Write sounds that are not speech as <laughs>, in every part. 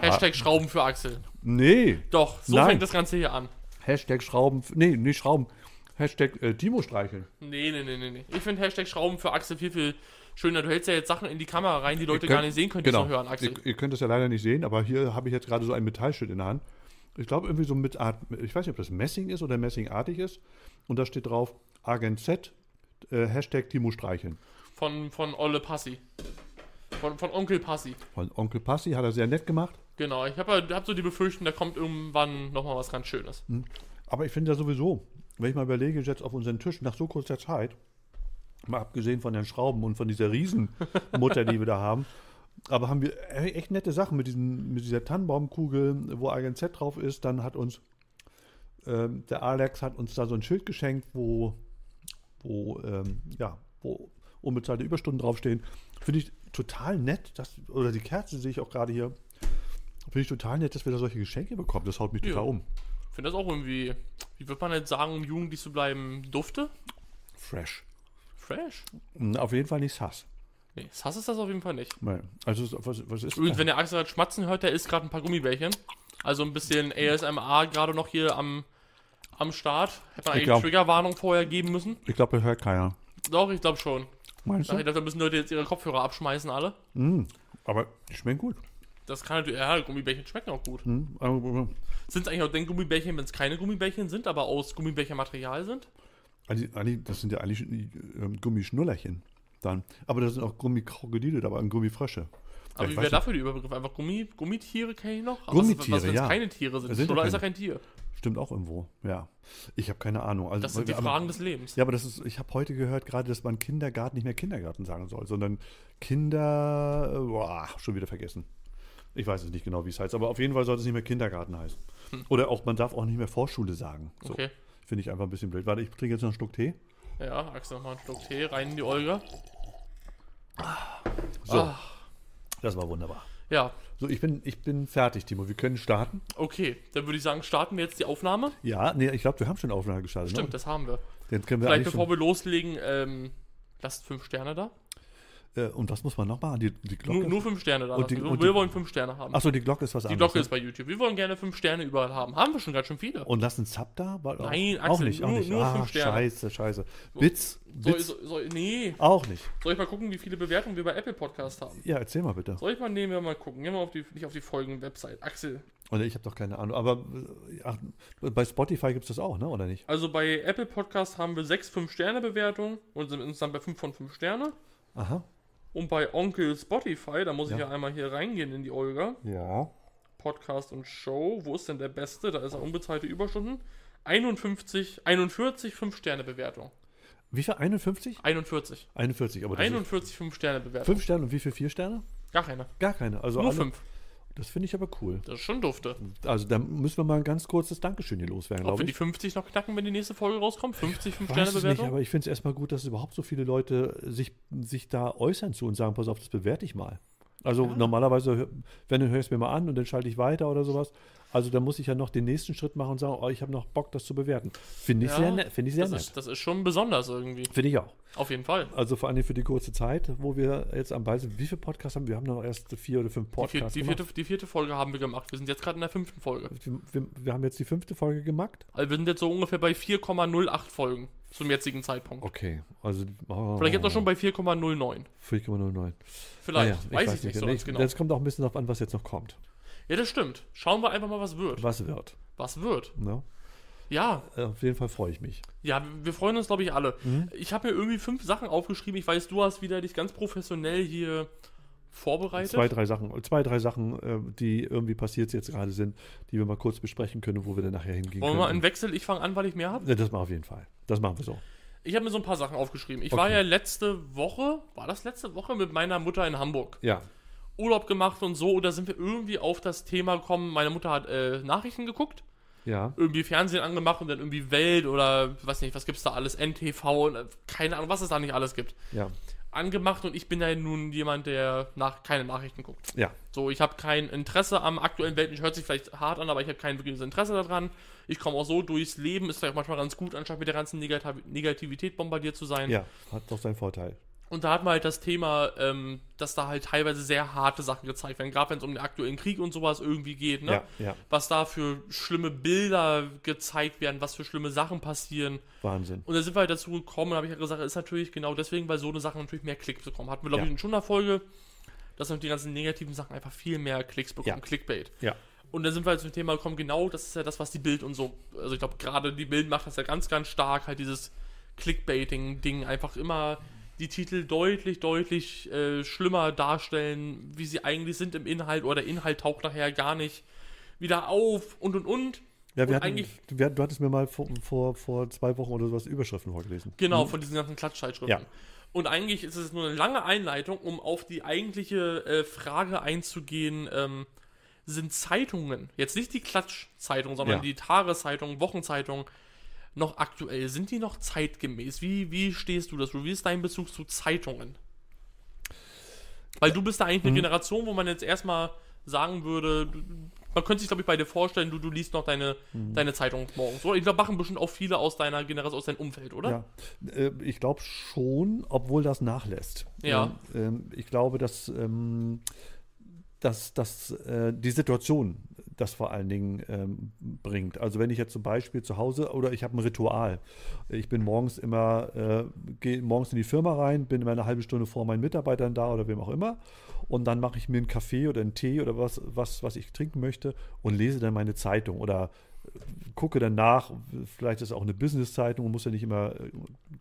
Hashtag Schrauben für Axel. Nee. Doch, so Nein. fängt das Ganze hier an. Hashtag Schrauben. Nee, nicht Schrauben. Hashtag äh, Timo streicheln. Nee, nee, nee, nee, nee. Ich finde Hashtag Schrauben für Axel viel, viel schöner. Du hältst ja jetzt Sachen in die Kamera rein, die Leute könnt- gar nicht sehen können, die genau. es nur hören, Axel. Ihr, ihr könnt es ja leider nicht sehen, aber hier habe ich jetzt gerade so ein Metallstück in der Hand. Ich glaube, irgendwie so mit Art, ich weiß nicht, ob das Messing ist oder messingartig ist. Und da steht drauf Agent Z, äh, Hashtag Timo streicheln. Von, von Olle Passi. Von, von Onkel Passi. Von Onkel Passi hat er sehr nett gemacht. Genau, ich habe hab so die Befürchtung, da kommt irgendwann nochmal was ganz Schönes. Aber ich finde ja sowieso, wenn ich mal überlege, jetzt auf unseren Tisch nach so kurzer Zeit, mal abgesehen von den Schrauben und von dieser Riesenmutter, die wir da haben, aber haben wir e- echt nette Sachen mit, diesen, mit dieser Tannenbaumkugel, wo Agent Z drauf ist. Dann hat uns ähm, der Alex hat uns da so ein Schild geschenkt, wo, wo, ähm, ja, wo unbezahlte Überstunden draufstehen. Finde ich total nett, dass, oder die Kerze sehe ich auch gerade hier. Finde ich total nett, dass wir da solche Geschenke bekommen. Das haut mich Ja. total um. Ich finde das auch irgendwie, wie wird man jetzt sagen, um jugendlich zu bleiben, dufte? Fresh. Fresh? Mm, Auf jeden Fall nicht Sass. Nee, Sass ist das auf jeden Fall nicht. Nein. Also, was, was ist Übrigens, wenn der Axel hat schmatzen hört, der isst gerade ein paar Gummibärchen. Also ein bisschen ASMR gerade noch hier am, am Start. Hätte man eigentlich glaub- Triggerwarnung vorher geben müssen. Ich glaube, das hört keiner. Doch, ich glaube schon. Meinst ich du? glaube, da müssen Leute jetzt ihre Kopfhörer abschmeißen, alle. Mm, aber die schmecken gut. Das kann natürlich, ja, Gummibärchen schmecken auch gut. Mm, aber, Sind es eigentlich auch denn Gummibärchen, wenn es keine Gummibärchen sind, aber aus Gummibärchenmaterial sind? eigentlich- das sind ja eigentlich ähm, Gummischnullerchen. Dann. Aber da sind auch Gummikrokodile dabei und Gummifrösche. Aber wie wäre dafür der Überbegriff? Einfach Gummi, Gummitiere kenne ich noch? Aber Gummitiere, was, was, wenn ja. es keine Tiere sind? Sind Oder ist er kein Tier? Stimmt auch irgendwo, ja. Ich habe keine Ahnung. Also, Das sind die aber, Fragen des Lebens. Ja, aber das ist, ich habe heute gehört, gerade, dass man Kindergarten nicht mehr Kindergarten sagen soll, sondern Kinder, äh, boah, schon wieder vergessen. Ich weiß es nicht genau, wie es heißt, aber auf jeden Fall sollte es nicht mehr Kindergarten heißen. Oder auch, man darf auch nicht mehr Vorschule sagen. So. Hm. Okay. Finde ich einfach ein bisschen blöd. Warte, ich trinke jetzt noch einen Schluck Tee. Ja, Axel, noch mal einen Schluck Tee rein in die Olga. So, Ah. das war wunderbar. Ja, So, ich bin, ich bin fertig, Timo. Wir können starten. okay. Dann würde ich sagen, starten wir jetzt die Aufnahme. Ja, nee, ich glaube, wir haben schon Aufnahme gestartet. Stimmt, Ne? das haben wir. Den können wir Vielleicht bevor wir loslegen, ähm, lasst fünf Sterne da. Äh, und was muss man noch machen? Die, die Glocke? Nur, nur fünf Sterne da. Und lassen. die- wir und wir die- wollen fünf Sterne haben. Achso, die Glocke ist was die anderes. Glocke ne? ist bei YouTube. Wir wollen gerne fünf Sterne überall haben. Haben wir schon ganz schön viele. Und lass einen Sub da? Weil Nein, auch Axel, nicht. Auch nur- nicht. nur ah, fünf Sterne. Scheiße, scheiße. Bits? Soll, Bits? soll, soll, nee. Auch nicht. Soll ich mal gucken, wie viele Bewertungen wir bei Apple Podcast haben? Ja, erzähl mal bitte. Soll ich mal nehmen wir mal gucken? Gehen wir auf die, nicht auf die Folgen-Website. Axel. Oder ich habe doch keine Ahnung. Aber äh, ach, bei Spotify gibt es das auch, ne? Oder nicht? Also bei Apple Podcast haben wir sechs 5-Sterne-Bewertungen und sind insgesamt bei 5 von 5 Sterne. Aha. Und bei Onkel Spotify, da muss ich Ja. ja einmal hier reingehen in die Olga. Ja. Podcast und Show. Wo ist denn der beste? Da ist er unbezahlte Überstunden. 51, 41 5-Sterne-Bewertung. Wie viel? 51? 41. 41, aber das 41 5-Sterne-Bewertung. 5 Sterne und wie viel 4 Sterne? Gar keine. Gar keine. Also Nur alle- 5. Das finde ich aber cool. Das ist schon dufte. Also da müssen wir mal ein ganz kurzes Dankeschön hier loswerden, Ob glaube wir die ich. 50 noch knacken, wenn die nächste Folge rauskommt? 50 Weiß es nicht, 5-Sterne-Bewertung? aber ich finde es erstmal gut, dass überhaupt so viele Leute sich, sich da äußern zu und sagen, pass auf, das bewerte ich mal. Also Ja. normalerweise, wenn du hörst mir mal an und dann schalte ich weiter oder sowas. Also da muss ich ja noch den nächsten Schritt machen und sagen, oh, ich habe noch Bock, das zu bewerten. Finde ich Ja, sehr nett. Finde ich sehr Das nett. ist, das ist schon besonders irgendwie. Finde ich auch. Auf jeden Fall. Also vor allem für die kurze Zeit, wo wir jetzt am Ball sind. Wie viele Podcasts haben wir? Wir haben noch erst vier oder fünf Die, vier, Podcasts die, gemacht. vierte, die vierte Folge haben wir gemacht. Wir sind jetzt gerade in der fünften Folge. Wir, wir, wir haben jetzt die fünfte Folge gemacht. Also wir sind jetzt so ungefähr bei 4,08 Folgen zum jetzigen Zeitpunkt. Okay, also oh, Vielleicht jetzt auch schon bei 4,09. 4,09. Vielleicht. Naja, weiß ich nicht so Nee, ganz genau. Das kommt auch ein bisschen darauf an, was jetzt noch kommt. Ja, das stimmt. Schauen wir einfach mal, was wird. Was wird. Was wird. Ne? Ja, Äh, Auf jeden Fall freue ich mich. ja, wir freuen uns, glaube ich, alle. Mhm. Ich habe mir irgendwie fünf Sachen aufgeschrieben. Ich weiß, du hast wieder dich ganz professionell hier vorbereitet. Zwei, drei Sachen, zwei, drei Sachen, äh, die irgendwie passiert jetzt gerade sind, die wir mal kurz besprechen können, wo wir dann nachher hingehen Wollen wir mal einen können. Wechsel? Ich fange an, weil ich mehr habe. Ja, das machen wir auf jeden Fall. Das machen wir so. Ich habe mir so ein paar Sachen aufgeschrieben. Ich Okay. war ja letzte Woche, war das letzte Woche mit meiner Mutter in Hamburg. Ja. Urlaub gemacht und so. Oder sind wir irgendwie auf das Thema gekommen? Meine Mutter hat äh, Nachrichten geguckt. Ja. irgendwie Fernsehen angemacht und dann irgendwie Welt oder weiß nicht, was gibt's da alles, NTV und äh, keine Ahnung, was es da nicht alles gibt. Ja. Angemacht und ich bin ja nun jemand, der nach keine Nachrichten guckt. Ja. So, ich habe kein Interesse am aktuellen Weltbild, hört sich vielleicht hart an, aber ich habe kein wirkliches Interesse daran. Ich komme auch so durchs Leben, ist vielleicht manchmal ganz gut, anstatt mit der ganzen Negativ Negativität bombardiert zu sein. Ja, hat doch seinen Vorteil. Und da hat man halt das Thema, ähm, dass da halt teilweise sehr harte Sachen gezeigt werden, gerade wenn es um den aktuellen Krieg und sowas irgendwie geht, ne? Ja, ja. Was da für schlimme Bilder gezeigt werden, was für schlimme Sachen passieren. Wahnsinn. Und da sind wir halt dazu gekommen, habe ich ja gesagt, ist natürlich genau deswegen, weil so eine Sache natürlich mehr Klicks bekommen. Hatten wir, glaube Ja. ich, in schon einer Folge, dass die ganzen negativen Sachen einfach viel mehr Klicks bekommen, Ja. Clickbait. Ja. Und dann sind wir halt zum Thema gekommen, genau das ist ja das, was die Bild und so, also ich glaube, gerade die Bild macht das ja ganz, ganz stark, halt dieses Clickbaiting-Ding, einfach immer die Titel deutlich, deutlich äh, schlimmer darstellen, wie sie eigentlich sind im Inhalt oder der Inhalt taucht nachher gar nicht wieder auf und und und. Ja, wir Und hatten, eigentlich- wir, du hattest mir mal vor, vor, vor zwei Wochen oder sowas Überschriften vorgelesen. Genau, von diesen ganzen Klatschzeitschriften. Ja. Und eigentlich ist es nur eine lange Einleitung, um auf die eigentliche äh, Frage einzugehen, ähm, sind Zeitungen, jetzt nicht die Klatschzeitungen, sondern Ja. die Tageszeitungen, Wochenzeitungen, noch aktuell? Sind die noch zeitgemäß? Wie, wie stehst du dazu? Wie ist dein Bezug zu Zeitungen? Weil du bist da eigentlich eine Mhm. Generation, wo man jetzt erstmal sagen würde, man könnte sich, glaube ich, bei dir vorstellen, du, du liest noch deine, Mhm. deine Zeitung morgens. Oder ich glaube, machen bestimmt auch viele aus deiner Generation, aus deinem Umfeld, oder? Ja, äh, ich glaube schon, obwohl das nachlässt. Ja. Ähm, ähm, ich glaube, dass, ähm, dass, dass äh, die Situation das vor allen Dingen ähm, bringt. Also wenn ich jetzt zum Beispiel zu Hause oder ich habe ein Ritual. Ich bin morgens immer, äh, gehe morgens in die Firma rein, bin immer eine halbe Stunde vor meinen Mitarbeitern da oder wem auch immer. Und dann mache ich mir einen Kaffee oder einen Tee oder was, was, was ich trinken möchte und lese dann meine Zeitung oder gucke dann nach, vielleicht ist es auch eine Business-Zeitung, muss ja nicht immer äh,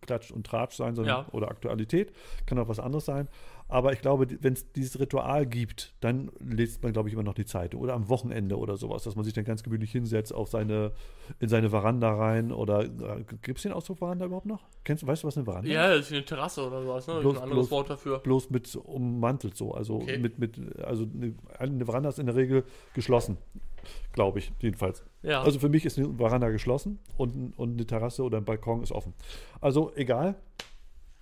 Klatsch und Tratsch sein, sondern Ja. oder Aktualität, kann auch was anderes sein. Aber ich glaube, wenn es dieses Ritual gibt, dann liest man, glaube ich, immer noch die Zeitung. Oder am Wochenende oder sowas, dass man sich dann ganz gemütlich hinsetzt auf seine, in seine Veranda rein. Oder äh, gibt es den Ausdruck Veranda überhaupt noch? Kennst weißt du, was eine Veranda ist? Ja, das ist eine Terrasse oder sowas, ne? Bloß- ein anderes bloß- Wort dafür. bloß mit ummantelt so. Also Okay. mit, mit, also eine, eine Veranda ist in der Regel geschlossen, glaube ich, jedenfalls. Ja. Also für mich ist eine Veranda geschlossen und, und eine Terrasse oder ein Balkon ist offen. Also egal.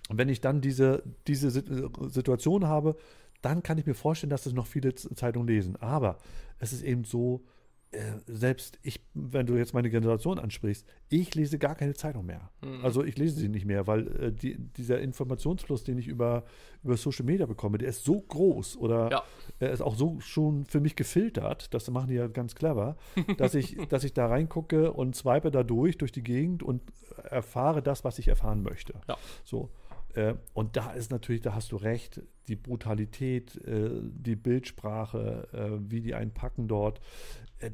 Wenn ich dann diese, diese Sit- Situation habe, dann kann ich mir vorstellen, dass es noch viele Zeitungen lesen. Aber es ist eben so, äh, selbst ich, wenn du jetzt meine Generation ansprichst, ich lese gar keine Zeitung mehr. Mhm. Also ich lese sie nicht mehr, weil äh, die, dieser Informationsfluss, den ich über, über Social Media bekomme, der ist so groß oder Ja. er ist auch so schon für mich gefiltert, das machen die ja ganz clever, <laughs> dass ich, dass ich da reingucke und swipe da durch, durch die Gegend und erfahre das, was ich erfahren möchte. Ja. So. Äh, und da ist natürlich, da hast du recht, die Brutalität, äh, die Bildsprache, äh, wie die einen packen dort,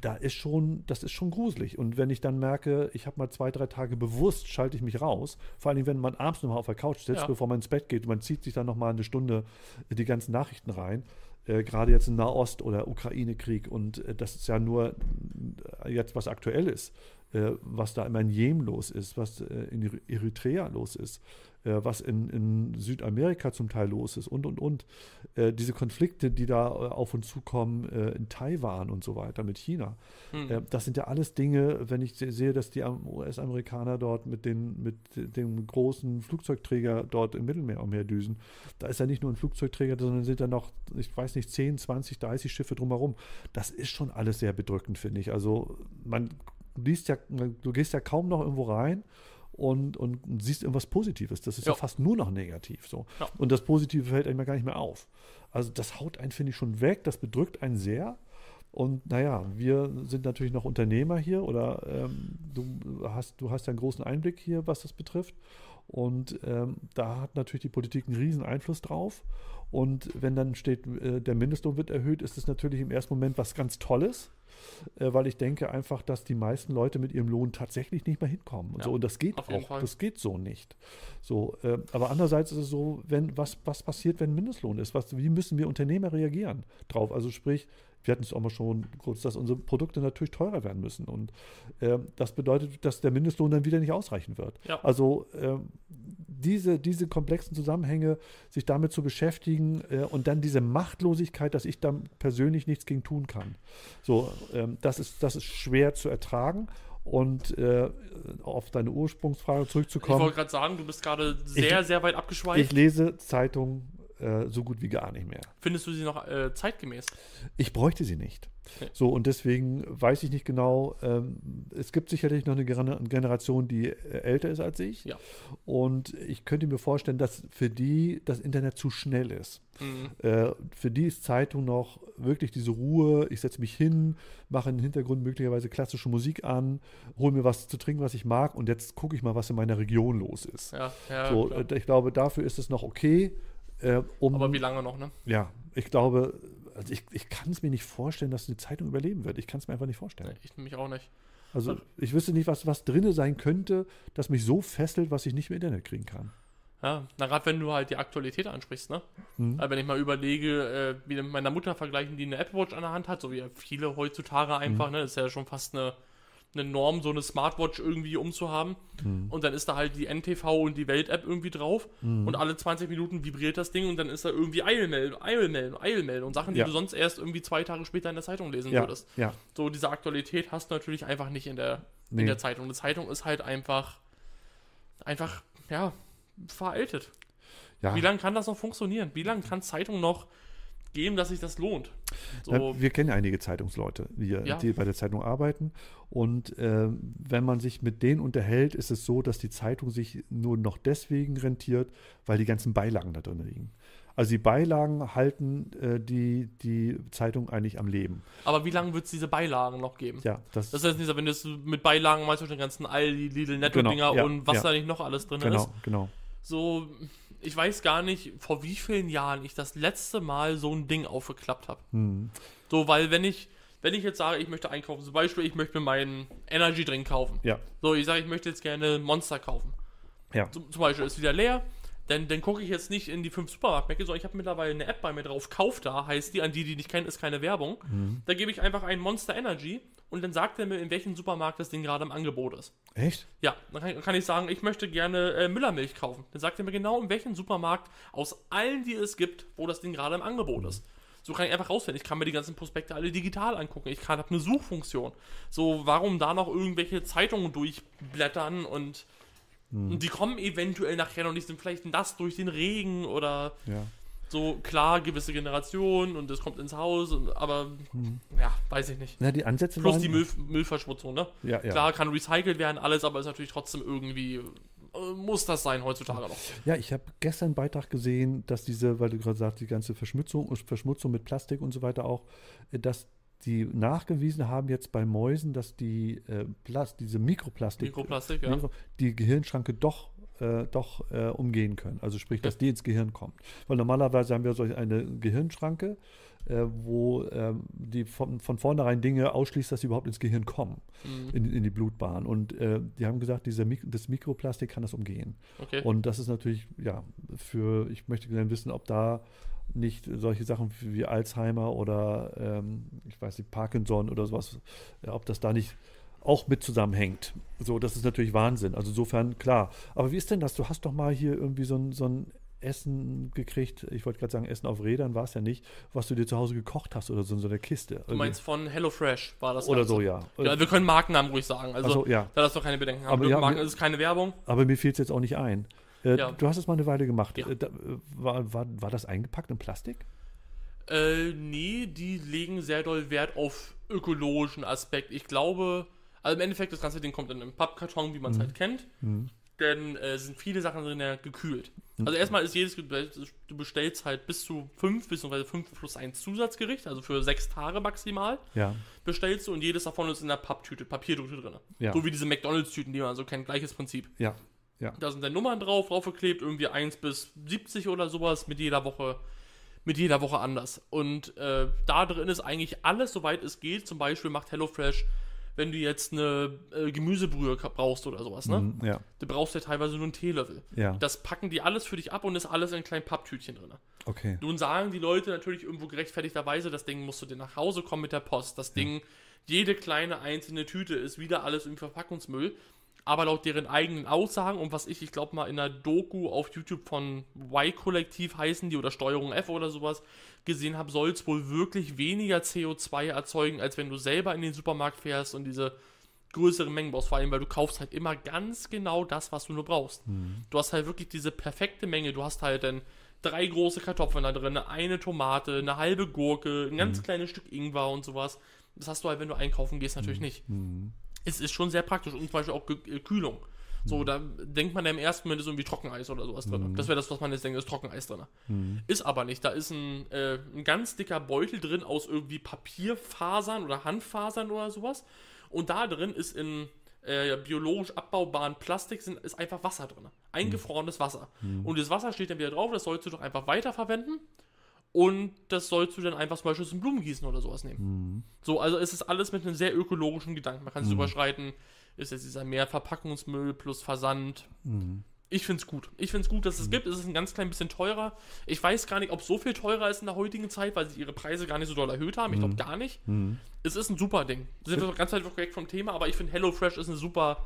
da ist schon, das ist schon gruselig. Und wenn ich dann merke, ich habe mal zwei, drei Tage bewusst, schalte ich mich raus, vor allem wenn man abends nochmal auf der Couch sitzt, Ja. bevor man ins Bett geht, man zieht sich dann nochmal eine Stunde die ganzen Nachrichten rein. Äh, gerade jetzt im Nahost- oder Ukraine-Krieg und äh, das ist ja nur äh, jetzt was aktuell ist, was da immer in Jemen los ist, was in Eri- Eritrea los ist, was in, in Südamerika zum Teil los ist und und und. Äh, diese Konflikte, die da äh, auf uns zukommen äh, in Taiwan und so weiter mit China. Hm. Äh, das sind ja alles Dinge, wenn ich se- sehe, dass die Am- US-Amerikaner dort mit, den, mit dem großen Flugzeugträger dort im Mittelmeer umherdüsen, da ist ja nicht nur ein Flugzeugträger, sondern sind da noch, ich weiß nicht, 10, 20, 30 Schiffe drumherum. Das ist schon alles sehr bedrückend, finde ich. Also man liest ja, du gehst ja kaum noch irgendwo rein und, und siehst irgendwas Positives. Das ist ja, Ja. fast nur noch negativ. So. Ja. Und das Positive fällt einem ja gar nicht mehr auf. Also das haut einen, finde ich, schon weg, das bedrückt einen sehr. Und naja, wir sind natürlich noch Unternehmer hier oder ähm, du, hast, du hast ja einen großen Einblick hier, was das betrifft. Und ähm, da hat natürlich die Politik einen riesen Einfluss drauf. Und wenn dann steht, äh, der Mindestlohn wird erhöht, ist es natürlich im ersten Moment was ganz Tolles, äh, weil ich denke einfach, dass die meisten Leute mit ihrem Lohn tatsächlich nicht mehr hinkommen. Und, Ja, so, und das geht auch, Fall. das geht so nicht. So, äh, aber andererseits ist es so, wenn was, was passiert, wenn Mindestlohn ist? Was, wie müssen wir Unternehmer reagieren drauf? Also sprich, wir hatten es auch mal schon kurz, dass unsere Produkte natürlich teurer werden müssen. Und äh, das bedeutet, dass der Mindestlohn dann wieder nicht ausreichen wird. Ja. Also ähm, diese, diese komplexen Zusammenhänge, sich damit zu beschäftigen äh, und dann diese Machtlosigkeit, dass ich da persönlich nichts gegen tun kann. So, ähm, das, ist, das ist schwer zu ertragen. Und äh, auf deine Ursprungsfrage Ich zurückzukommen. wollte gerade sagen, du bist gerade sehr, sehr weit abgeschweift. Ich lese Zeitungen äh, so gut wie gar nicht mehr. Findest du sie noch äh, zeitgemäß? Ich bräuchte sie nicht. Okay. So, und deswegen weiß ich nicht genau, ähm, es gibt sicherlich noch eine Gener- Generation, die äh, älter ist als ich. Ja. Und ich könnte mir vorstellen, dass für die das Internet zu schnell ist. Mhm. Äh, für die ist Zeitung noch wirklich diese Ruhe. Ich setze mich hin, mache im Hintergrund möglicherweise klassische Musik an, hole mir was zu trinken, was ich mag, und jetzt gucke ich mal, was in meiner Region los ist. Ja, ja. so, äh, ich glaube, dafür ist es noch okay. Äh, um, Aber wie lange noch, ne? ja, ich glaube, also ich, ich kann es mir nicht vorstellen, dass eine Zeitung überleben wird. Ich kann es mir einfach nicht vorstellen. Nee, ich mich auch nicht. Also ich wüsste nicht, was, was drin sein könnte, das mich so fesselt, was ich nicht im Internet kriegen kann. Ja, na gerade wenn du halt die Aktualität ansprichst, ne? Mhm. Also wenn ich mal überlege, äh, wie mit meiner Mutter vergleichen, die eine Apple Watch an der Hand hat, so wie viele heutzutage einfach, Mhm. ne? Ist ja schon fast eine, eine Norm, so eine Smartwatch irgendwie umzuhaben. Mhm. Und dann ist da halt die NTV und die Welt-App irgendwie drauf. Mhm. Und alle 20 Minuten vibriert das Ding und dann ist da irgendwie Eilmeldung, Eilmeldung, Eilmeldung. Sachen, die Ja. du sonst erst irgendwie zwei Tage später in der Zeitung lesen Ja, würdest. ja. So, diese Aktualität hast du natürlich einfach nicht in der, Nee. in der Zeitung. Eine Zeitung ist halt einfach, einfach, ja, veraltet. ja. Wie lange kann das noch funktionieren? Wie lange kann Zeitung noch geben, dass sich das lohnt? So, Na, Wir kennen ja einige Zeitungsleute, die, Ja. die bei der Zeitung arbeiten. Und ähm, wenn man sich mit denen unterhält, ist es so, dass die Zeitung sich nur noch deswegen rentiert, weil die ganzen Beilagen da drin liegen. Also die Beilagen halten äh, die, die Zeitung eigentlich am Leben. aber wie lange wird es diese Beilagen noch geben? Ja, das, Das ist nicht, wenn du es mit Beilagen meinst, den ganzen Aldi, Lidl, Genau, Netto-Dinger ja, und was ja. da nicht noch alles drin genau, ist. genau. So, ich weiß gar nicht, vor wie vielen Jahren ich das letzte Mal so ein Ding aufgeklappt habe. Hm. So, weil wenn ich, wenn ich jetzt sage, ich möchte einkaufen, zum Beispiel, ich möchte mir meinen Energy Drink kaufen. Ja, So, ich sage, ich möchte jetzt gerne Monster kaufen. ja. Zum, zum Beispiel ist wieder leer. Dann, dann gucke ich jetzt nicht in die fünf Supermarktmärkte, sondern ich habe mittlerweile eine App bei mir drauf. Kauf da heißt die, an die, die nicht kennen, ist keine Werbung. Mhm. Da gebe ich einfach einen Monster Energy und dann sagt er mir, in welchem Supermarkt das Ding gerade im Angebot ist. Echt? Ja, dann kann, kann ich sagen, ich möchte gerne äh, Müllermilch kaufen. Dann sagt er mir genau, in welchem Supermarkt aus allen, die es gibt, wo das Ding gerade im Angebot ist. So kann ich einfach rausfinden. Ich kann mir die ganzen Prospekte alle digital angucken. Ich kann habe eine Suchfunktion. So, warum da noch irgendwelche Zeitungen durchblättern und, und die kommen eventuell nachher noch nicht, sind vielleicht nass durch den Regen oder Ja. So, klar, gewisse Generationen und es kommt ins Haus, und, aber ja, weiß ich nicht. Na, die Ansätze Plus die Müll, Müllverschmutzung, ne? Ja, ja. Klar, kann recycelt werden, alles, aber ist natürlich trotzdem irgendwie, äh, muss das sein heutzutage noch. Ja, ich habe gestern einen Beitrag gesehen, dass diese, weil du gerade sagst, die ganze Verschmutzung, Verschmutzung mit Plastik und so weiter auch, äh, dass die nachgewiesen haben jetzt bei Mäusen, dass die äh, Plast diese Mikroplastik, Mikroplastik, ja. Mikro, die Gehirnschranke doch äh, doch äh, umgehen können. Also sprich, dass die ins Gehirn kommt. Weil normalerweise haben wir solch eine Gehirnschranke, äh, wo ähm, die von, von vornherein Dinge ausschließt, dass sie überhaupt ins Gehirn kommen, Mhm. in, in die Blutbahn. Und äh, die haben gesagt, dieser Mik das Mikroplastik kann das umgehen. Okay. Und das ist natürlich, ja, für, ich möchte gerne wissen, ob da nicht solche Sachen wie Alzheimer oder, ähm, ich weiß nicht, Parkinson oder sowas, ob das da nicht auch mit zusammenhängt. So, das ist natürlich Wahnsinn. Also insofern, klar. Aber wie ist denn das? Du hast doch mal hier irgendwie so ein, so ein Essen gekriegt, ich wollte gerade sagen, Essen auf Rädern war es ja nicht, was du dir zu Hause gekocht hast oder so in so einer Kiste. du meinst von HelloFresh war das oder Ganze. so, ja. Ja, wir können Markennamen ruhig sagen. Also, Also, ja. da hast du keine Bedenken haben. Aber ja, Marken wir- ist keine Werbung. Aber mir fiel es jetzt auch nicht ein. Äh, Ja. Du hast es mal eine Weile gemacht. Ja. Äh, da, äh, war, war, war das eingepackt in Plastik? Äh, nee, die legen sehr doll Wert auf ökologischen Aspekt. Ich glaube, also im Endeffekt, das ganze Ding kommt in einem Pappkarton, wie man es halt kennt. Denn äh, sind viele Sachen drin ja gekühlt. Also erstmal ist jedes, du bestellst halt bis zu fünf, beziehungsweise fünf plus ein Zusatzgericht, also für sechs Tage maximal, Ja. bestellst du und jedes davon ist in der Papptüte, Papiertüte drin. Ja. So wie diese McDonalds-Tüten, die man so kennt, gleiches Prinzip. Ja. Ja. Da sind dann Nummern drauf, draufgeklebt, irgendwie 1 bis 70 oder sowas, mit jeder Woche, mit jeder Woche anders. Und äh, da drin ist eigentlich alles, soweit es geht. Zum Beispiel macht HelloFresh, wenn du jetzt eine äh, Gemüsebrühe brauchst oder sowas, ne? Mhm, ja. Du brauchst ja teilweise nur einen Teelöffel. Ja. Das packen die alles für dich ab und ist alles in kleinen Papptütchen drin. Okay. Nun sagen die Leute natürlich irgendwo gerechtfertigterweise, das Ding musst du dir nach Hause kommen mit der Post. Das Ding, jede kleine einzelne Tüte ist wieder alles im Verpackungsmüll. Aber laut deren eigenen Aussagen und was ich, ich glaube mal in einer Doku auf YouTube von Y-Kollektiv heißen die oder Steuerung F oder sowas gesehen habe, soll es wohl wirklich weniger CO2 erzeugen, als wenn du selber in den Supermarkt fährst und diese größere Mengen brauchst, vor allem, weil du kaufst halt immer ganz genau das, was du nur brauchst. Du hast halt wirklich diese perfekte Menge. Du hast halt dann drei große Kartoffeln da drin, eine Tomate, eine halbe Gurke, ein ganz kleines Stück Ingwer und sowas. Das hast du halt, wenn du einkaufen gehst, natürlich nicht. Es ist schon sehr praktisch und zum Beispiel auch Ge- äh, Kühlung. So, da denkt man ja im ersten Moment ist irgendwie Trockeneis oder sowas drin. Das wäre das, was man jetzt denkt, ist Trockeneis drin. Ist aber nicht. Da ist ein, äh, ein ganz dicker Beutel drin aus irgendwie Papierfasern oder Handfasern oder sowas. Und da drin ist in äh, biologisch abbaubaren Plastik sind, ist einfach Wasser drin. Eingefrorenes Wasser. Und das Wasser steht dann wieder drauf, das sollst du doch einfach weiterverwenden. Und das sollst du dann einfach zum Beispiel zum Blumengießen oder sowas nehmen. So, also es ist alles mit einem sehr ökologischen Gedanken. Man kann es überschreiten. Ist jetzt dieser Mehrverpackungsmüll plus Versand. Ich finde es gut. Ich finde es gut, dass es gibt. Es ist ein ganz klein bisschen teurer. Ich weiß gar nicht, ob so viel teurer ist in der heutigen Zeit, weil sie ihre Preise gar nicht so doll erhöht haben. Ich glaube gar nicht. Es ist ein super Ding. Sind wir ganz weit weg vom Thema, aber ich finde HelloFresh ist eine super,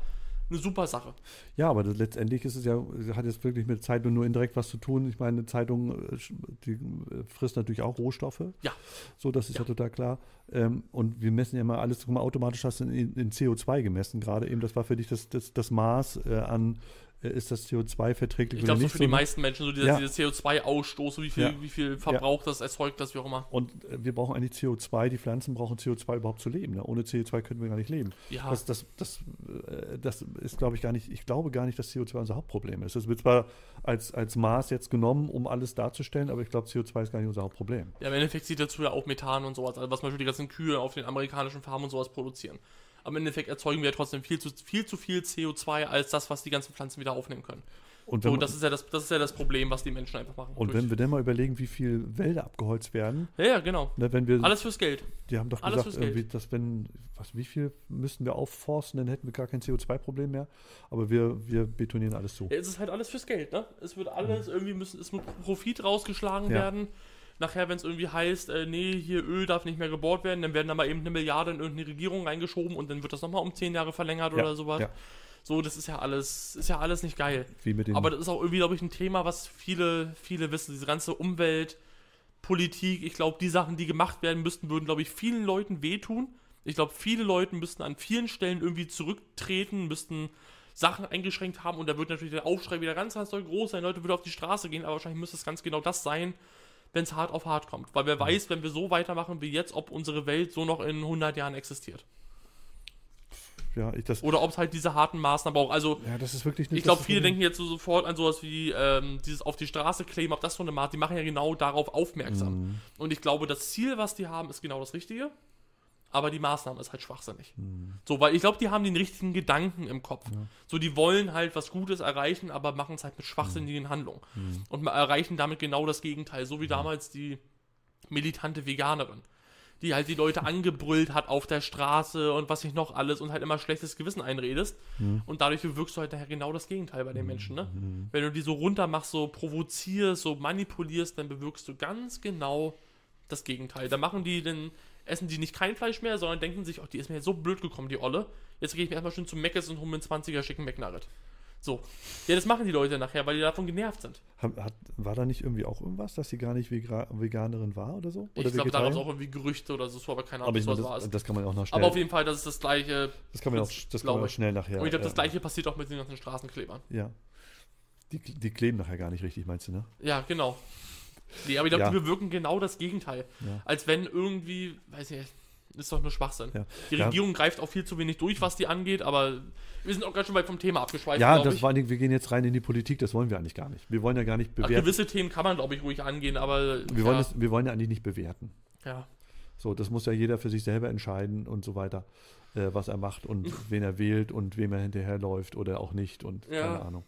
eine super Sache. Ja, aber das, letztendlich ist es ja, hat jetzt wirklich mit Zeitung nur indirekt was zu tun. Ich meine, eine Zeitung, äh, die äh, frisst natürlich auch Rohstoffe. Ja. So, das ist ja, Ja. total klar. Ähm, und wir messen ja mal alles, guck mal, automatisch hast du in, in CO2 gemessen. Gerade eben, das war für dich das, das, das Maß äh, an, ist das CO2 verträglich Ich glaube, so nicht. für die so, meisten Menschen, so dieser, Ja. dieser CO2-Ausstoß, so wie viel, Ja. wie viel Verbrauch das erzeugt, das wie auch immer. Und äh, wir brauchen eigentlich CO2, die Pflanzen brauchen CO2 überhaupt zu leben. Ne? Ohne CO2 können wir gar nicht leben. Ja. Das, das, das, äh, das ist, glaube ich, gar nicht, ich glaube gar nicht, dass CO2 unser Hauptproblem ist. Das wird zwar als, als Maß jetzt genommen, um alles darzustellen, aber ich glaube, CO2 ist gar nicht unser Hauptproblem. Ja, im Endeffekt sieht dazu ja auch Methan und sowas, also was zum Beispiel die ganzen Kühe auf den amerikanischen Farmen und sowas produzieren. Im Endeffekt erzeugen wir ja trotzdem viel zu viel, zu viel CO2 als das, was die ganzen Pflanzen wieder aufnehmen können. Und So, das ist ja das, das ist ja das Problem, was die Menschen einfach machen. und Durch- wenn wir dann mal überlegen, wie viel Wälder abgeholzt werden, ja, ja, genau. ne, wenn wir, Alles fürs Geld. die haben doch alles gesagt, irgendwie, dass wenn, was, wie viel müssten wir aufforsten, dann hätten wir gar kein CO2-Problem mehr. Aber wir, wir betonieren alles zu. Ja, es ist halt alles fürs Geld, ne? Es wird alles irgendwie müssen, es muss Profit rausgeschlagen Mhm. Ja. werden. Nachher, wenn es irgendwie heißt, äh, nee, hier Öl darf nicht mehr gebohrt werden, dann werden da mal eben eine Milliarde in irgendeine Regierung reingeschoben und dann wird das nochmal um zehn Jahre verlängert Ja, oder sowas. ja. So, das ist ja alles, ist ja alles nicht geil. Aber das ist auch irgendwie, glaube ich, ein Thema, was viele, viele wissen. Diese ganze Umwelt, Politik, ich glaube, die Sachen, die gemacht werden müssten, würden, glaube ich, vielen Leuten wehtun. Ich glaube, viele Leute müssten an vielen Stellen irgendwie zurücktreten, müssten Sachen eingeschränkt haben und da wird natürlich der Aufschrei wieder ganz, ganz doll groß sein. Leute würden auf die Straße gehen, aber wahrscheinlich müsste es ganz genau das sein, wenn es hart auf hart kommt. Weil wer weiß, wenn wir so weitermachen wie jetzt, ob unsere Welt so noch in 100 Jahren existiert. ja, ich das, Oder ob es halt diese harten Maßnahmen braucht. Also, ja, das ist wirklich nicht ich glaube, viele denken jetzt so sofort an sowas wie ähm, dieses auf die Straße kleben, ob das so eine Maß, die machen ja genau darauf aufmerksam. Mhm. Und ich glaube, das Ziel, was die haben, ist genau das Richtige, aber die Maßnahme ist halt schwachsinnig. Mhm. So, weil ich glaube, die haben den richtigen Gedanken im Kopf. So, die wollen halt was Gutes erreichen, aber machen es halt mit schwachsinnigen Mhm. Handlungen. Und ma- erreichen damit genau das Gegenteil, so wie damals die militante Veganerin. Die halt die Leute <laughs> angebrüllt hat auf der Straße und was nicht noch alles und halt immer schlechtes Gewissen einredest. Und dadurch bewirkst du halt nachher genau das Gegenteil bei den Menschen, ne? Wenn du die so runtermachst, so provozierst, so manipulierst, dann bewirkst du ganz genau das Gegenteil. Da machen die dann, essen die nicht kein Fleisch mehr, sondern denken sich, oh, die ist mir jetzt so blöd gekommen, die Olle. Jetzt gehe ich mir erstmal schön zum Meckes und hole mir einen 20er schicken McNugget. So. Ja, das machen die Leute nachher, weil die davon genervt sind. Hat, hat, war da nicht irgendwie auch irgendwas, dass sie gar nicht Vegra Veganerin war oder so? Oder ich glaube, da gab es auch irgendwie Gerüchte oder so, aber keine Ahnung, Aber ich was meine, war. das, das kann man ja auch noch schnell. Aber auf jeden Fall, das ist das gleiche. das kann man auch, das das kann man auch schnell nachher. und ich glaube, das gleiche passiert auch mit den ganzen Straßenklebern. Ja. Die, die kleben nachher gar nicht richtig, meinst du, ne? Ja, genau. Nee, aber ich glaube, Ja. die bewirken genau das Gegenteil. Ja. Als wenn irgendwie, weiß ich nicht, ist doch nur Schwachsinn. Ja. Die. Regierung greift auch viel zu wenig durch, was die angeht, aber wir sind auch ganz schön weit vom Thema abgeschweift, Ja, das ich. vor allen Dingen, wir gehen jetzt rein in die Politik, das wollen wir eigentlich gar nicht. Wir wollen ja gar nicht Ach, bewerten. gewisse Themen kann man, glaube ich, ruhig angehen, aber Wir, wollen das, wir wollen ja eigentlich nicht bewerten. ja. So, das muss ja jeder für sich selber entscheiden und so weiter, äh, was er macht und <laughs> wen er wählt und wem er hinterherläuft oder auch nicht und Ja. keine Ahnung.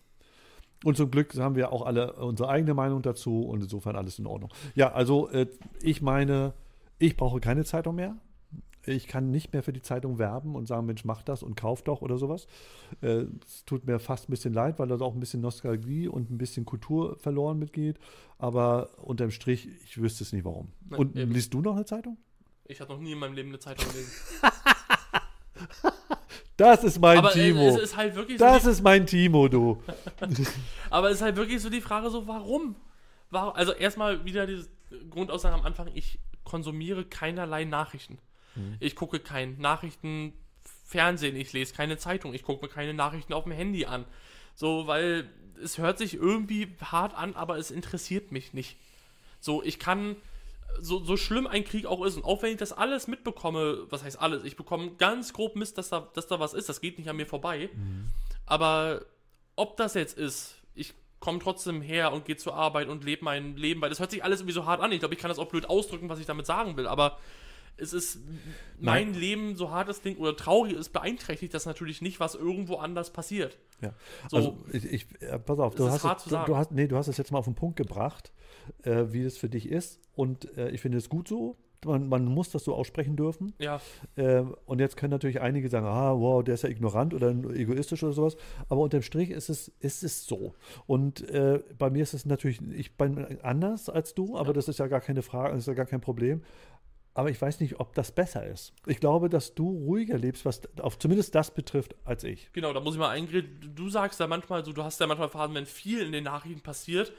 Und zum Glück haben wir auch alle unsere eigene Meinung dazu und insofern alles in Ordnung. Ja, also äh, ich meine, ich brauche keine Zeitung mehr. Ich kann nicht mehr für die Zeitung werben und sagen, Mensch, mach das und kauf doch oder sowas. Äh, Es tut mir fast ein bisschen leid, weil da auch ein bisschen Nostalgie und ein bisschen Kultur verloren mitgeht. Aber unterm Strich, ich wüsste es nicht warum. Nein, Und eben. liest du noch eine Zeitung? Ich habe noch nie in meinem Leben eine Zeitung gelesen. <laughs> Das ist mein aber Timo. ist halt so das ist mein Timo, du. <laughs> aber es ist halt wirklich so die Frage so, warum? warum? Also erstmal wieder diese Grundaussage am Anfang, ich konsumiere keinerlei Nachrichten. Mhm. Ich gucke kein Nachrichten Fernsehen, ich lese keine Zeitung, ich gucke mir keine Nachrichten auf dem Handy an. So, weil es hört sich irgendwie hart an, aber es interessiert mich nicht. So, ich kann, so, so schlimm ein Krieg auch ist, und auch wenn ich das alles mitbekomme, was heißt alles, ich bekomme ganz grob Mist, dass da, dass da was ist, das geht nicht an mir vorbei. Aber ob das jetzt ist, ich komme trotzdem her und gehe zur Arbeit und lebe mein Leben, weil das hört sich alles irgendwie so hart an. Ich glaube, ich kann das auch blöd ausdrücken, was ich damit sagen will, aber es ist mein Leben, so hart es klingt oder traurig ist, beeinträchtigt das natürlich nicht, was irgendwo anders passiert. Ja. So. Also ich, ich äh, pass auf, du hast, es, zu du, sagen. du hast, nee, du hast es jetzt mal auf den Punkt gebracht, äh, wie es für dich ist. Und äh, ich finde es gut so. Man, man muss das so aussprechen dürfen. Ja, Äh, und jetzt können natürlich einige sagen, ah, wow, der ist ja ignorant oder egoistisch oder sowas. Aber unterm Strich ist es, ist es so. Und äh, bei mir ist es natürlich, ich bin anders als du, aber Ja. das ist ja gar keine Frage, das ist ja gar kein Problem. Aber ich weiß nicht, ob das besser ist. Ich glaube, dass du ruhiger lebst, was auf zumindest das betrifft, als ich. genau, da muss ich mal eingehen. Du sagst ja manchmal so, du hast ja manchmal Phasen, wenn viel in den Nachrichten passiert,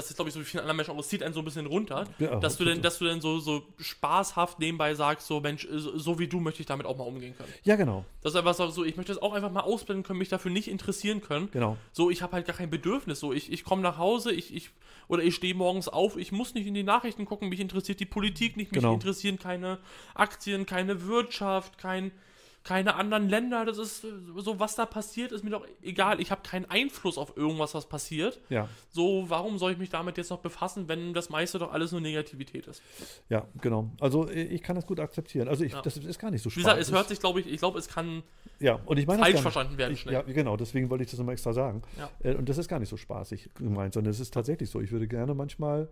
das ist, glaube ich, so wie vielen anderen Menschen auch, es zieht einen so ein bisschen runter, Ja, dass du denn, dass du denn so, so spaßhaft nebenbei sagst, so Mensch, so, so wie du möchte ich damit auch mal umgehen können. Ja, genau, Das ist einfach so, so, ich möchte das auch einfach mal ausblenden können, mich dafür nicht interessieren können. genau. So, ich habe halt gar kein Bedürfnis. So, ich, ich komme nach Hause, ich, ich, oder ich stehe morgens auf, ich muss nicht in die Nachrichten gucken, mich interessiert die Politik nicht, mich Genau. interessieren keine Aktien, keine Wirtschaft, kein, keine anderen Länder. Das ist so, was da passiert, ist mir doch egal. Ich habe keinen Einfluss auf irgendwas, was passiert. Ja, So, warum soll ich mich damit jetzt noch befassen, wenn das meiste doch alles nur Negativität ist? ja, genau. Also ich kann das gut akzeptieren. Also ich, Ja. das ist gar nicht so Wie gesagt, es hört sich, glaube ich, ich glaube, es kann Ja, und ich meine falsch verstanden werden Ich, schnell. ja, genau, deswegen wollte ich das nochmal extra sagen. Ja. Äh, und das ist gar nicht so spaßig gemeint, sondern es ist tatsächlich so. Ich würde gerne manchmal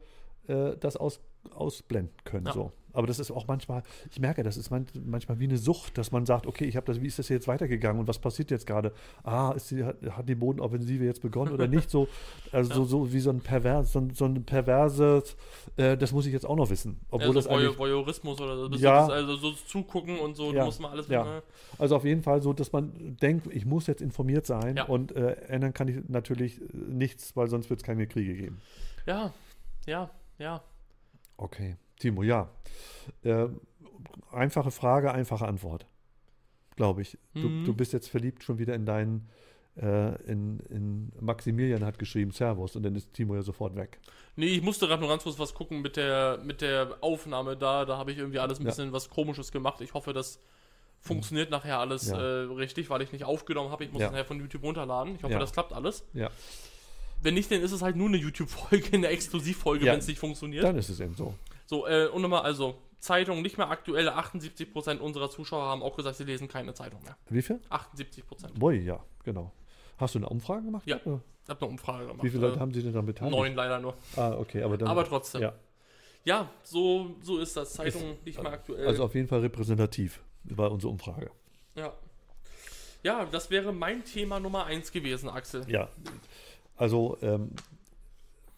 äh, das aus, ausblenden können. Ja. So. Aber das ist auch manchmal, ich merke, das ist man, manchmal wie eine Sucht, dass man sagt, okay, ich habe das, wie ist das jetzt weitergegangen und was passiert jetzt gerade? Ah, die, hat, die Bodenoffensive jetzt begonnen oder nicht? So, <laughs> also Ja. so, so wie so ein pervers, so, so ein perverses, äh, das muss ich jetzt auch noch wissen. Obwohl ja, das so Voyeur- Voyeurismus oder so. Das Ja. ist also so zugucken und so, Ja. muss man alles Ja. Also auf jeden Fall so, dass man denkt, ich muss jetzt informiert sein Ja. und äh, ändern kann ich natürlich äh, nichts, weil sonst wird es keine Kriege geben. Ja, ja, ja. Okay, Timo, ja. Äh, einfache Frage, einfache Antwort, glaube ich. Du, Mhm. du bist jetzt verliebt schon wieder in deinen, äh, in, in Maximilian hat geschrieben Servus und dann ist Timo ja sofort weg. Nee, ich musste gerade nur ganz kurz was gucken mit der, mit der Aufnahme da. Da habe ich irgendwie alles ein Ja. bisschen was Komisches gemacht. Ich hoffe, das funktioniert nachher alles Ja. äh, richtig, weil ich nicht aufgenommen habe. Ich muss Ja. nachher von YouTube runterladen. Ich hoffe, Ja. das klappt alles. Ja, Wenn nicht, dann ist es halt nur eine YouTube-Folge, <laughs> eine Exklusivfolge, wenn es nicht funktioniert. dann ist es eben so. So, äh, und nochmal, also, Zeitung nicht mehr aktuelle. 78% unserer Zuschauer haben auch gesagt, sie lesen keine Zeitung mehr. Wie viel? 78%. Boy, ja, genau. Hast du eine Umfrage gemacht? Ja. Oder? Ich habe eine Umfrage gemacht. Wie viele Leute Äh, haben sie denn da beteiligt? Neun leider nur. Ah, okay, aber dann. Aber trotzdem. ja. Ja, so, so ist das. Zeitung nicht mehr aktuell. Also auf jeden Fall repräsentativ war unsere Umfrage. ja. ja, das wäre mein Thema Nummer eins gewesen, Axel. Ja. Also ähm,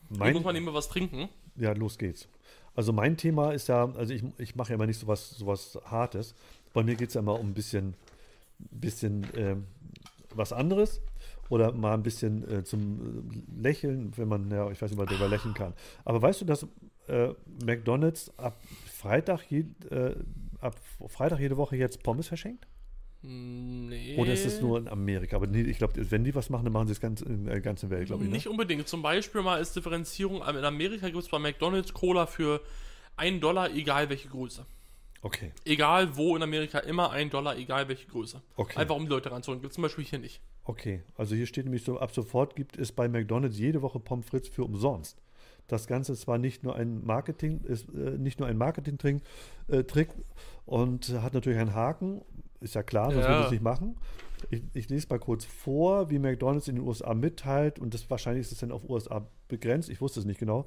Hier mein, muss man immer was trinken. ja, los geht's. Also mein Thema ist ja, also ich, ich mache ja immer nicht sowas, sowas Hartes. Bei mir geht es ja immer um ein bisschen, bisschen ähm, was anderes oder mal ein bisschen äh, zum äh, Lächeln, wenn man, ja, ich weiß nicht, man darüber lächeln kann. Aber weißt du, dass äh, McDonalds ab Freitag, je, äh, ab Freitag jede Woche jetzt Pommes verschenkt? Nee. Oder ist es nur in Amerika? Aber nee, ich glaube, wenn die was machen, dann machen sie es ganz, in der ganzen Welt, glaube ich. Ne? Nicht unbedingt. Zum Beispiel mal als Differenzierung, in Amerika gibt es bei McDonalds Cola für 1 Dollar, egal welche Größe. Okay, Egal wo in Amerika, immer 1 Dollar, egal welche Größe. okay. Einfach um die Leute ranzuholen. Gibt zum Beispiel hier nicht. Okay, also hier steht nämlich so, ab sofort gibt es bei McDonalds jede Woche Pommes frites für umsonst. Das Ganze ist zwar nicht nur ein Marketing, ist äh, nicht nur ein Marketing-Trick äh, und hat natürlich einen Haken, ist ja klar, sonst Ja. würde es nicht machen. Ich, ich lese mal kurz vor, wie McDonalds in den USA mitteilt und das wahrscheinlich ist es dann auf USA begrenzt, ich wusste es nicht genau,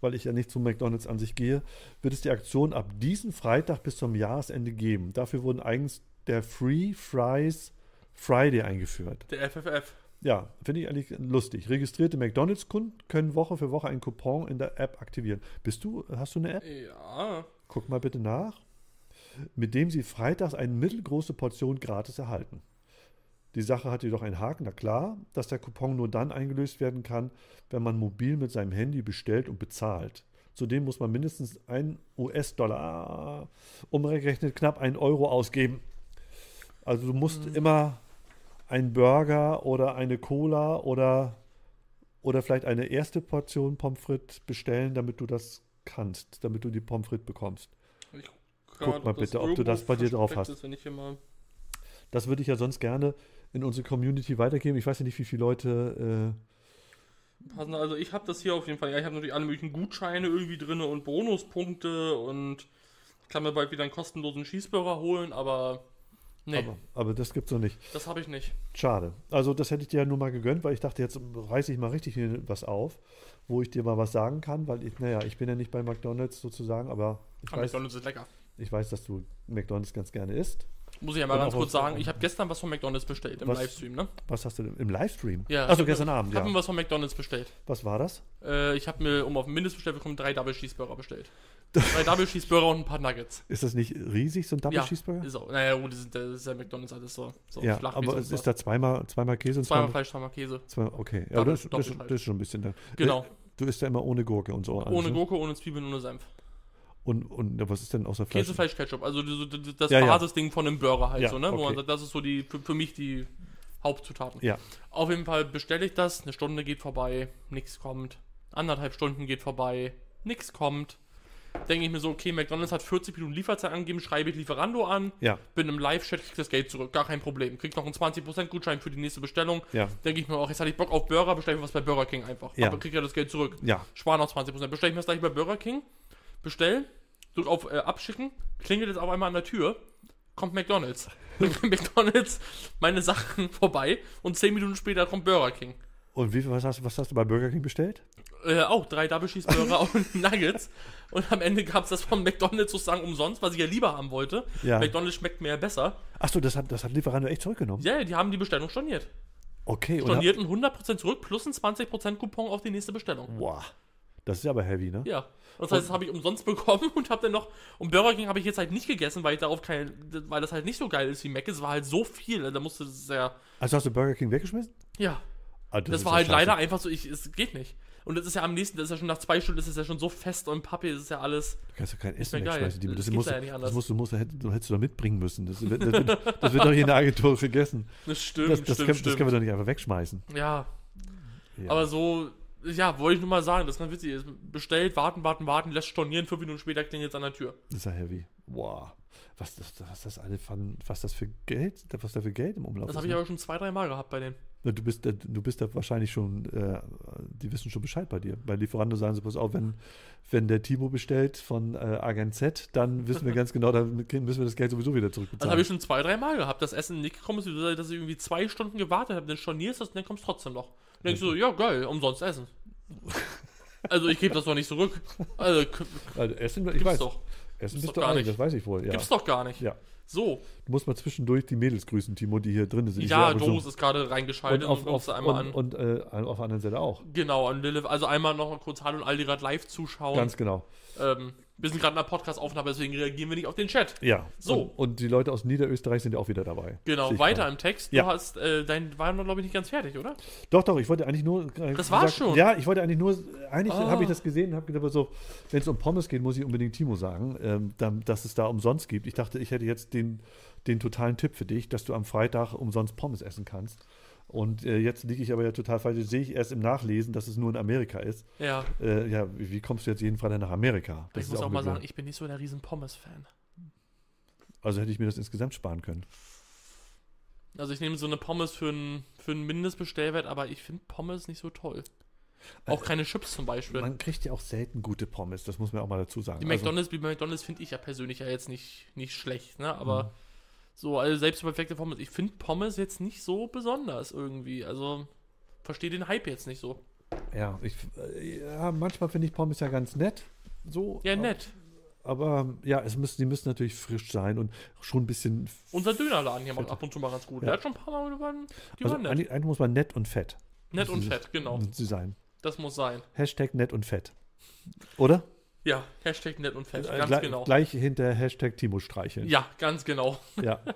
weil ich ja nicht zu McDonalds an sich gehe, wird es die Aktion ab diesem Freitag bis zum Jahresende geben. Dafür wurden eigens der Free Fries Friday eingeführt. Der FFF. Ja, finde ich eigentlich lustig. Registrierte McDonalds-Kunden können Woche für Woche einen Coupon in der App aktivieren. Bist du, hast du eine App? Ja. Guck mal bitte nach. Mit dem Sie freitags eine mittelgroße Portion gratis erhalten. Die Sache hat jedoch einen Haken, na klar, dass der Coupon nur dann eingelöst werden kann, wenn man mobil mit seinem Handy bestellt und bezahlt. Zudem muss man mindestens ein US-Dollar, umgerechnet knapp einen Euro ausgeben. Also du musst Mhm. immer einen Burger oder eine Cola oder, oder vielleicht eine erste Portion Pommes frites bestellen, damit du das kannst, damit du die Pommes frites bekommst. Ich Guck mal bitte, ob du das bei dir drauf hast. Ist, ich Das würde ich ja sonst gerne in unsere Community weitergeben. Ich weiß ja nicht, wie viele Leute. passen. Also ich habe das hier auf jeden Fall. Ja, ich habe natürlich alle möglichen Gutscheine irgendwie drin und Bonuspunkte und kann mir bald wieder einen kostenlosen Schießburger holen, aber Äh, nee, aber, aber das gibt's noch nicht. das habe ich nicht. Schade. Also das hätte ich dir ja nur mal gegönnt, weil ich dachte, jetzt reiße ich mal richtig was auf, wo ich dir mal was sagen kann, weil ich, naja, ich bin ja nicht bei McDonalds sozusagen, aber ich Aber weiß, McDonalds ist lecker. Ich weiß, dass du McDonalds ganz gerne isst. Muss ich ja mal ganz kurz sagen, ich habe gestern was von McDonalds bestellt im Was? Livestream, ne? Was hast du denn im Livestream? Ja. Also hab gestern Abend, Ich habe ja. mir was von McDonalds bestellt. Was war das? Äh, ich habe mir, um auf den Mindestbestellung bekommen, drei Double Cheeseburger bestellt. <laughs> drei Double Cheeseburger und ein paar Nuggets. Ist das nicht riesig, so ein Double ja, Cheeseburger? Ist auch. Naja, gut, das ist, das ist ja McDonalds alles so, so Ja, flach aber es ist da zweimal, zweimal Käse und Zweimal zweimal, Fleisch, zweimal Käse. zweimal okay. Ja, Doppelt- das, das, das ist schon ein bisschen. da- Genau. Äh, Du isst ja immer ohne Gurke und so. alles, Ohne ne? Gurke, ohne Zwiebeln, ohne Senf. Und, und ja, was ist denn außer Fleisch? Käse, Fleisch, Ketchup. Also das, Ja, ja. Basisding von einem Burger halt Ja, so, ne? Wo man sagt, das ist so die, für, für mich die Hauptzutaten. Ja. Auf jeden Fall bestelle ich das, eine Stunde geht vorbei, nichts kommt. Anderthalb Stunden geht vorbei, nichts kommt. Denke ich mir so, okay, McDonalds hat 40 Minuten Lieferzeit angegeben, schreibe ich Lieferando an, Ja, bin im Live-Chat, krieg das Geld zurück, gar kein Problem. Krieg noch einen 20% Gutschein für die nächste Bestellung. ja, Denke ich mir auch, jetzt hatte ich Bock auf Burger, bestelle ich was bei Burger King einfach. Ja. Aber krieg ja das Geld zurück. ja. Spar noch 20%. Bestelle ich mir das gleich bei Burger King, bestell, drück auf äh, Abschicken, klingelt jetzt auf einmal an der Tür, kommt McDonalds. <laughs> McDonalds meine Sachen <laughs> vorbei und 10 Minuten später kommt Burger King. Und wie viel, was hast, was hast du bei Burger King bestellt? Äh, auch drei Double Cheeseburger <laughs> und Nuggets. Und am Ende gab es das von McDonalds sozusagen umsonst, was ich ja lieber haben wollte. Ja. McDonalds schmeckt mir ja besser. Achso, das hat, das hat Lieferando echt zurückgenommen. Ja, die haben die Bestellung storniert. Okay, Storniert und 100% zurück plus ein 20% Coupon auf die nächste Bestellung. Boah, das ist aber heavy, ne? Ja. Und das heißt, das habe ich umsonst bekommen <laughs> und habe dann noch. Und Burger King habe ich jetzt halt nicht gegessen, weil ich darauf kein. Weil das halt nicht so geil ist wie Mac. Es war halt so viel. Da musste ja. Also hast du Burger King weggeschmissen? Ja. Ah, Das, ist war halt scheiße. leider einfach so, ich, es geht nicht. Und das ist ja am nächsten, das ist ja schon nach zwei Stunden, das ist ja schon so fest und pappig, das ist ja alles. Du kannst ja kein Essen wegschmeißen. Die, Das das, musst, ja nicht anders. das musst du, musst, du, hätt- du hättest du doch mitbringen müssen. Das wird, das wird, <laughs> das wird doch hier in der Agentur vergessen. Das stimmt, Das, das, stimmt, können, das stimmt. können wir doch nicht einfach wegschmeißen. ja, Ja. aber so, ja, wollte ich nur mal sagen, das ist ganz witzig. Bestellt, warten, warten, warten, lässt stornieren, fünf Minuten später klingelt es an der Tür. Das ist ja heavy. Wow. Was das, was das alle von, was das für Geld, was da für Geld im Umlauf Das ist. habe ich ne? aber schon zwei, drei Mal gehabt bei denen. Du bist, da- du bist da wahrscheinlich schon, äh, die wissen schon Bescheid bei dir. Bei Lieferando sagen sie, pass auf, wenn, wenn der Timo bestellt von äh, Agent Z, dann wissen wir <laughs> ganz genau, dann müssen wir das Geld sowieso wieder Das zurückbezahlen. habe ich schon zwei, drei Mal gehabt. Das Essen nicht gekommen ist, dass ich irgendwie zwei Stunden gewartet habe. Dann stornierst du das und dann kommst du trotzdem noch. Denkst du ja geil, umsonst essen. Also ich gebe das doch nicht zurück. Also also Essen, ich gibt's weiß, doch. Essen gibt's bist doch gar nicht. das weiß ich wohl. Ja. Gibt's doch gar nicht. ja. So. Du musst mal zwischendurch die Mädels grüßen, Timo, die hier drin sind. Ja, Doris ist gerade reingeschaltet und auf, und auf, einmal an. und, und äh, auf der anderen Seite auch. Genau, an Lilith. Also einmal noch kurz Hallo und all die gerade live zuschauen. Ganz genau. ähm, wir sind gerade in einer Podcast-Aufnahme, deswegen reagieren wir nicht auf den Chat. Ja. So. Und, und die Leute aus Niederösterreich sind ja auch wieder dabei. Genau, weiter gerade. im Text. Du Ja. hast, äh, dein war noch, glaube ich, nicht ganz fertig, oder? Doch, doch, ich wollte eigentlich nur. Äh, Das war's schon? Ja, ich wollte eigentlich nur. Eigentlich Ah. habe ich das gesehen und habe gedacht, so, wenn es um Pommes geht, muss ich unbedingt Timo sagen, ähm, dann, dass es da umsonst gibt. Ich dachte, ich hätte jetzt den, den totalen Tipp für dich, dass du am Freitag umsonst Pommes essen kannst. Und äh, jetzt liege ich aber ja total falsch. Das sehe ich erst im Nachlesen, dass es nur in Amerika ist. Ja. Äh, ja, wie, wie kommst du jetzt jeden Freitag nach Amerika? ich ist muss auch eine mal sagen, ich bin nicht so der riesen Pommes-Fan. Also hätte ich mir das insgesamt sparen können. Also ich nehme so eine Pommes für einen für einen Mindestbestellwert, aber ich finde Pommes nicht so toll. Auch keine Chips zum Beispiel. Äh, Man kriegt ja auch selten gute Pommes, das muss man auch mal dazu sagen. Die Also- McDonalds, bei McDonalds finde ich ja persönlich ja jetzt nicht, nicht schlecht, ne? Aber Mhm. So, also selbst perfekte Pommes, ich finde Pommes jetzt nicht so besonders irgendwie. Also verstehe den Hype jetzt nicht so. Ja, ich, äh, ja manchmal finde ich Pommes ja ganz nett. So, Ja, nett. Aber ja, es müssen, die müssen natürlich frisch sein und schon ein bisschen. Unser Dönerladen hier macht ab und zu mal ganz gut. Ja. Der hat schon ein paar Mal gewonnen. Die Also waren nett. eigentlich, eigentlich muss man nett und fett. Nett und fett, genau. Sie sein. Das muss sein. Hashtag nett und fett. Oder? Ja, Hashtag nett und fett, Äh, ganz gle- genau. Gleich hinter Hashtag Timo streicheln. Ja, ganz genau. Ja. <laughs>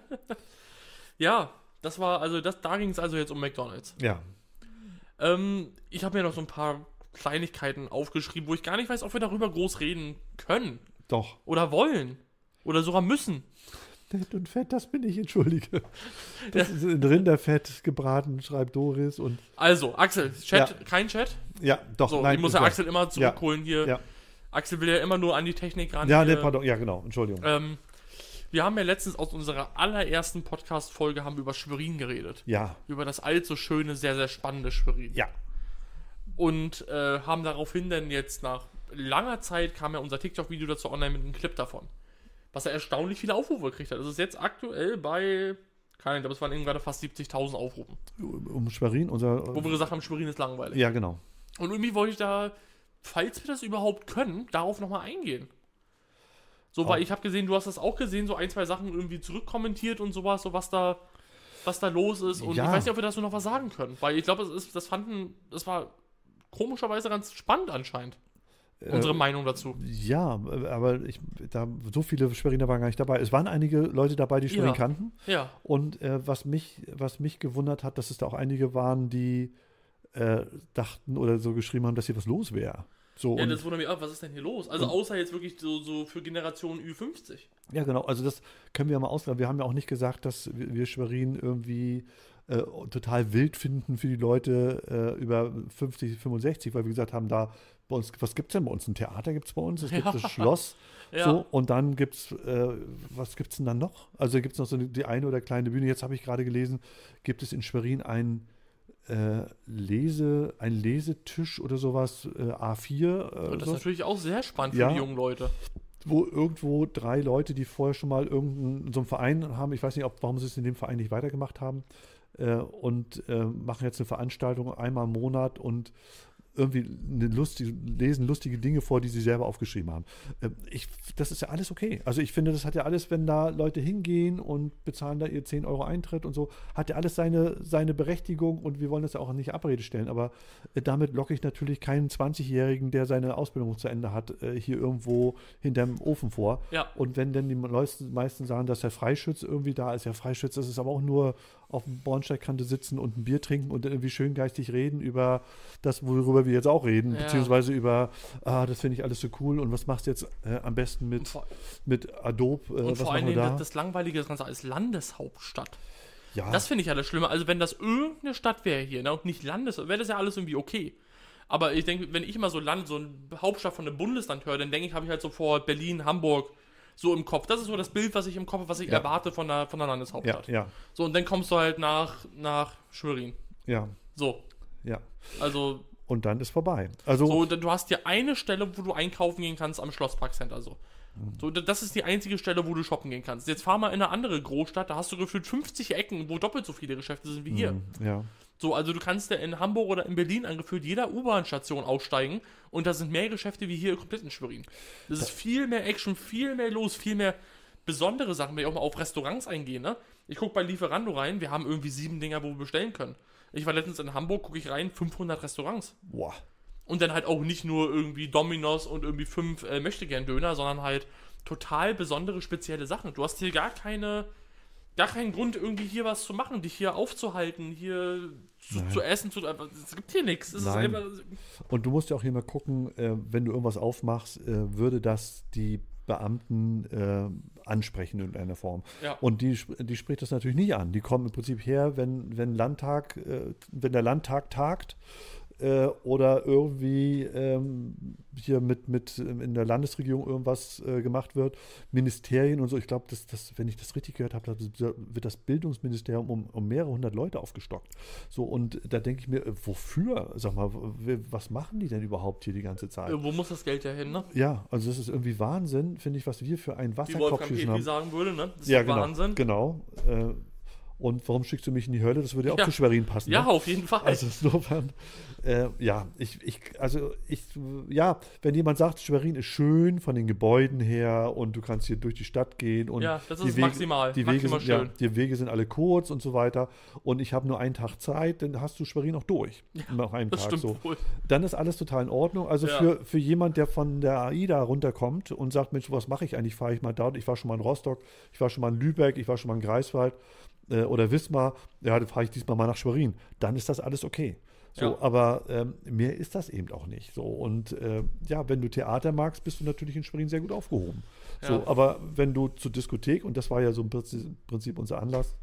Ja, das war, also das, da ging es also jetzt um McDonalds. ja. Ähm, ich habe mir noch so ein paar Kleinigkeiten aufgeschrieben, wo ich gar nicht weiß, ob wir darüber groß reden können Doch. oder wollen oder sogar müssen. nett und fett, das bin ich, entschuldige. <laughs> Das ist in Rinderfett gebraten, schreibt Doris. Und Also, Axel, Chat, Ja. kein Chat. ja, doch, So, nein. ich muss ja. Axel immer zurückholen hier. Ja, Axel will ja immer nur an die Technik ran. ja, nee, pardon, ja, genau, Entschuldigung. Ähm, wir haben ja letztens aus unserer allerersten Podcast-Folge haben über Schwerin geredet. Ja, Über das allzu schöne, sehr, sehr spannende Schwerin. ja, Und äh, haben daraufhin dann jetzt nach langer Zeit kam ja unser TikTok-Video dazu online mit einem Clip davon. Was er erstaunlich viele Aufrufe gekriegt hat. Das ist jetzt aktuell bei, keine Ahnung, ich glaube, es waren eben gerade fast 70.000 Aufrufen. um Schwerin, unser. Wo wir gesagt haben, Schwerin ist langweilig. ja, genau. Und irgendwie wollte ich da, falls wir das überhaupt können, darauf nochmal eingehen. So, weil Auch. ich habe gesehen, du hast das auch gesehen, so ein, zwei Sachen irgendwie zurückkommentiert und sowas, so was da, was da los ist. Und Ja. ich weiß nicht, ob wir dazu noch was sagen können. Weil ich glaube, das, ist- das fanden, das war komischerweise ganz spannend anscheinend. Unsere Äh, Meinung dazu. Ja, aber ich, da, so viele Schweriner waren gar nicht dabei. Es waren einige Leute dabei, die Schwerin Ja. kannten. Ja. Und äh, was, mich, was mich gewundert hat, dass es da auch einige waren, die äh, dachten oder so geschrieben haben, dass hier was los wäre. So, Ja, und- das wundert mich auch, was ist denn hier los? Also außer jetzt wirklich so, so für Generation Ü50. Ja, genau. Also das können wir ja mal ausgraben. Wir haben ja auch nicht gesagt, dass wir Schwerin irgendwie äh, total wild finden für die Leute äh, über 50, 65, weil wir gesagt haben, da bei uns, was gibt es denn bei uns? Ein Theater gibt es bei uns, es gibt <laughs> Ja. das Schloss. Ja. So, und dann gibt es, äh, was gibt es denn dann noch? Also gibt es noch so die eine oder kleine Bühne. Jetzt habe ich gerade gelesen, gibt es in Schwerin ein äh, Lese, ein Lesetisch oder sowas, äh, A4. Äh, Und das so ist natürlich auch sehr spannend für Ja. die jungen Leute. wo irgendwo drei Leute, die vorher schon mal irgendeinen so einen Verein haben, ich weiß nicht, ob, warum sie es in dem Verein nicht weitergemacht haben, äh, und äh, machen jetzt eine Veranstaltung einmal im Monat und irgendwie eine lustige, lesen lustige Dinge vor, die sie selber aufgeschrieben haben. Äh, ich, das ist ja alles okay. Also ich finde, das hat ja alles, wenn da Leute hingehen und bezahlen da ihr 10 Euro Eintritt und so, hat ja alles seine, seine Berechtigung und wir wollen das ja auch nicht Abrede stellen. Aber äh, damit locke ich natürlich keinen 20-Jährigen, der seine Ausbildung zu Ende hat, äh, hier irgendwo hinterm Ofen vor. Ja. Und wenn denn die meisten, meisten sagen, dass der Freischütz irgendwie da ist, ja Freischütz, das ist aber auch nur auf dem Bornsteigkante sitzen und ein Bier trinken und irgendwie schön geistig reden über das, worüber wir jetzt auch reden, Ja. beziehungsweise über, ah, das finde ich alles so cool und was machst du jetzt äh, am besten mit, vor, mit Adobe, äh, und vor Dingen da? das, Langweilige das Ganze als Landeshauptstadt. ja, Das finde ich ja das Schlimme. Also wenn das irgendeine Stadt wäre hier ne, und nicht Landes, wäre das ja alles irgendwie okay. Aber ich denke, wenn ich immer so Land, so eine Hauptstadt von einem Bundesland höre, dann denke ich, habe ich halt sofort Berlin, Hamburg so im Kopf. Das ist so das Bild, was ich im Kopf was ich Ja. erwarte von der, von der ja, Landeshauptstadt. ja, So, und dann kommst du halt nach, nach Schwerin. ja, So, ja. also, Und dann ist vorbei. Also, so, du hast hier eine Stelle, wo du einkaufen gehen kannst am Schlossparkcenter. So. Mhm. So, das ist die einzige Stelle, wo du shoppen gehen kannst. Jetzt fahr mal in eine andere Großstadt, da hast du gefühlt 50 Ecken, wo doppelt so viele Geschäfte sind wie hier. mm, ja. So, also du kannst ja in Hamburg oder in Berlin angefühlt jeder U-Bahn-Station aussteigen und da sind mehr Geschäfte wie hier komplett in Schwerin. Das ist viel mehr Action, viel mehr los, viel mehr besondere Sachen, wenn ich auch mal auf Restaurants eingehe, ne? Ich gucke bei Lieferando rein, wir haben irgendwie sieben Dinger, wo wir bestellen können. Ich war letztens in Hamburg, gucke ich rein, 500 Restaurants. Boah. Und dann halt auch nicht nur irgendwie Dominos und irgendwie fünf äh, Möchtegern-Döner, sondern halt total besondere, spezielle Sachen. Du hast hier gar keine, gar keinen Grund, irgendwie hier was zu machen, dich hier aufzuhalten, hier zu, zu essen, zu, einfach- es gibt hier nichts. Und du musst ja auch hier mal gucken, äh, wenn du irgendwas aufmachst, äh, würde das die Beamten äh, ansprechen in irgendeiner Form. Ja. Und die, die spricht das natürlich nicht an. Die kommen im Prinzip her, wenn, wenn Landtag, äh, wenn der Landtag tagt äh, oder irgendwie ähm, hier mit, mit ähm, in der Landesregierung irgendwas äh, gemacht wird, Ministerien und so. Ich glaube, dass das, wenn ich das richtig gehört habe, wird das Bildungsministerium um, um mehrere hundert Leute aufgestockt. So, und da denke ich mir, äh, wofür? Sag mal, was machen die denn überhaupt hier die ganze Zeit? äh, wo muss das Geld ja hin, ne? Ja, also das ist irgendwie Wahnsinn, finde ich, was wir für einen Wie Wasserkopf haben. sagen würde, ne? Das ist Ja, ja genau. Wahnsinn. Genau. Äh, und warum schickst du mich in die Hölle? Das würde ja auch Ja. zu Schwerin passen. Ja, ne? auf jeden Fall. Also insofern, äh, ja, ich, ich, also ich, ja, wenn jemand sagt, Schwerin ist schön von den Gebäuden her und du kannst hier durch die Stadt gehen und Ja, das die ist Wege, maximal, die Wege maximal sind, ja, schön. die Wege sind alle kurz und so weiter und ich habe nur einen Tag Zeit, dann hast du Schwerin auch durch. nach einem das Tag stimmt so. wohl. Dann ist alles total in Ordnung. Also Ja. für, für jemand, der von der AIDA runterkommt und sagt, Mensch, was mache ich eigentlich? Fahre ich mal dort? Ich war schon mal in Rostock, ich war schon mal in Lübeck, ich war schon mal in Greifswald äh, oder Wismar. Ja, dann fahre ich diesmal mal nach Schwerin. Dann ist das alles okay. So, Ja. aber ähm, mehr ist das eben auch nicht. So, und äh, ja, wenn du Theater magst, bist du natürlich in Schwerin sehr gut aufgehoben. So, Ja. aber wenn du zur Diskothek, und das war ja so im Prinzip unser Anlass,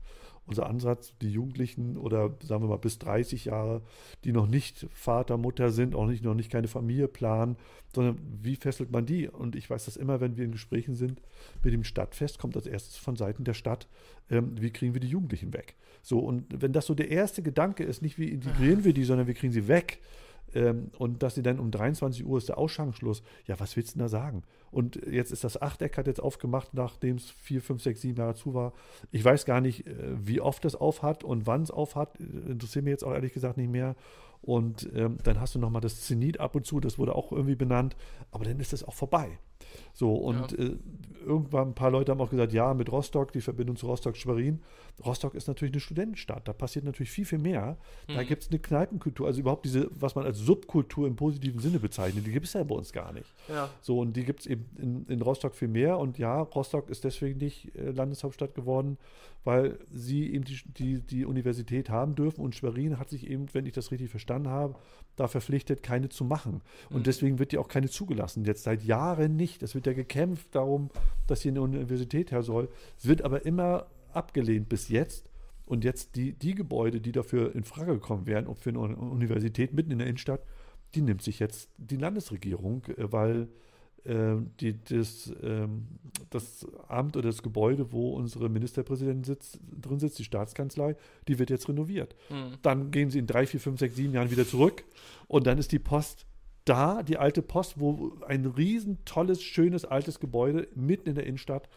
unser Ansatz, die Jugendlichen oder sagen wir mal bis 30 Jahre, die noch nicht Vater, Mutter sind, auch nicht, noch nicht keine Familie planen, sondern wie fesselt man die? Und ich weiß das immer, wenn wir in Gesprächen sind mit dem Stadtfest, kommt als erstes von Seiten der Stadt, ähm, wie kriegen wir die Jugendlichen weg? So, und wenn das so der erste Gedanke ist, nicht wie integrieren wir die, sondern wie kriegen sie weg, und dass sie dann um 23 Uhr ist der Ausschankschluss. Ja, was willst du denn da sagen? Und jetzt ist das Achteck, hat jetzt aufgemacht, nachdem es vier, fünf, sechs, sieben Jahre zu war. Ich weiß gar nicht, äh, wie oft es aufhat und wann es aufhat. Interessiert mich jetzt auch ehrlich gesagt nicht mehr. Und ähm, dann hast du nochmal das Zenit ab und zu, das wurde auch irgendwie benannt. Aber dann ist es auch vorbei. So, und Ja. äh, irgendwann ein paar Leute haben auch gesagt, ja, mit Rostock, die Verbindung zu Rostock-Schwerin. Rostock ist natürlich eine Studentenstadt, da passiert natürlich viel, viel mehr. Da Mhm. gibt es eine Kneipenkultur, also überhaupt diese, was man als Subkultur im positiven Sinne bezeichnet, die gibt es ja bei uns gar nicht. Ja. So, und die gibt es eben in, in Rostock viel mehr. Und ja, Rostock ist deswegen nicht äh, Landeshauptstadt geworden, weil sie eben die, die, die Universität haben dürfen. Und Schwerin hat sich eben, wenn ich das richtig verstanden habe, da verpflichtet, keine zu machen. Und Mhm. deswegen wird ja auch keine zugelassen. Jetzt seit Jahren nicht. Es wird ja gekämpft darum, dass hier eine Universität her soll. Es wird aber immer abgelehnt bis jetzt. Und jetzt die, die Gebäude, die dafür in Frage gekommen wären, und für eine Universität mitten in der Innenstadt, die nimmt sich jetzt die Landesregierung, äh, weil äh, die, das, ähm, das Amt oder das Gebäude, wo unsere Ministerpräsidentin sitzt, drin sitzt, die Staatskanzlei, die wird jetzt renoviert. Mhm. Dann gehen sie in drei, vier, fünf, sechs, sieben Jahren wieder zurück und dann ist die Post da, die alte Post, wo ein riesen tolles, schönes, altes Gebäude mitten in der Innenstadt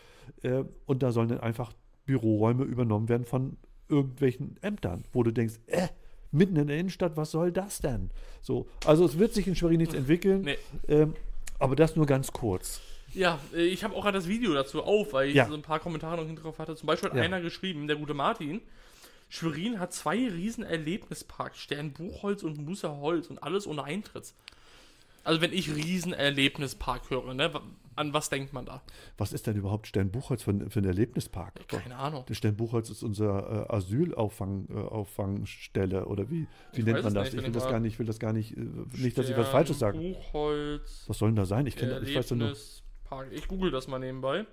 äh, und da sollen dann einfach Büroräume übernommen werden von irgendwelchen Ämtern, wo du denkst, äh, mitten in der Innenstadt, was soll das denn? So, also es wird sich in Schwerin nichts entwickeln, Nee. ähm, aber das nur ganz kurz. Ja, äh, ich habe auch gerade das Video dazu auf, weil ich Ja. so ein paar Kommentare noch hinten drauf hatte. Zum Beispiel hat Ja. einer geschrieben, der gute Martin, Schwerin hat zwei riesen Erlebnisparks, Stern Buchholz und Musserholz und alles ohne Eintritt. Also wenn ich riesen Erlebnispark höre, ne, an was denkt man da? Was ist denn überhaupt Sternbuchholz für, ein- für ein Erlebnispark? Keine Ahnung. Der Sternbuchholz ist unser äh, Asylauffangstelle äh, oder wie, wie Ich nennt man das? nicht, ich will das gar nicht, ich will das gar nicht, äh, nicht, dass ich was Falsches sage. Buchholz, Was soll denn da sein? Ich kenne, ich weiß ja nur. Ich google das mal nebenbei.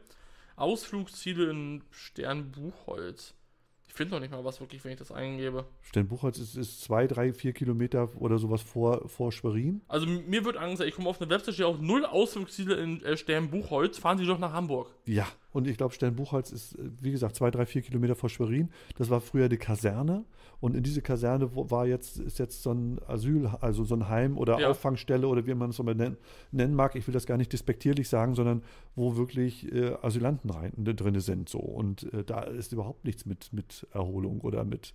Ausflugsziele in Stern Buchholz. Ich finde noch nicht mal was wirklich, wenn ich das eingebe. Sternbuchholz ist, ist zwei, drei, vier Kilometer oder sowas vor, vor Schwerin. Also mir wird angesagt, ich komme auf eine Website, steht auch null Ausflugsziele in äh, Sternbuchholz. Fahren Sie doch nach Hamburg. Ja, und ich glaube, Sternbuchholz ist, äh, wie gesagt, zwei, drei, vier Kilometer vor Schwerin. Das war früher die Kaserne. Und in diese Kaserne war jetzt, ist jetzt so ein Asyl, also so ein Heim oder Ja. Auffangstelle oder wie man es immer nennen, nennen mag. Ich will das gar nicht despektierlich sagen, sondern wo wirklich äh, Asylanten rein, drin sind. So. Und äh, da ist überhaupt nichts mit, mit Erholung oder mit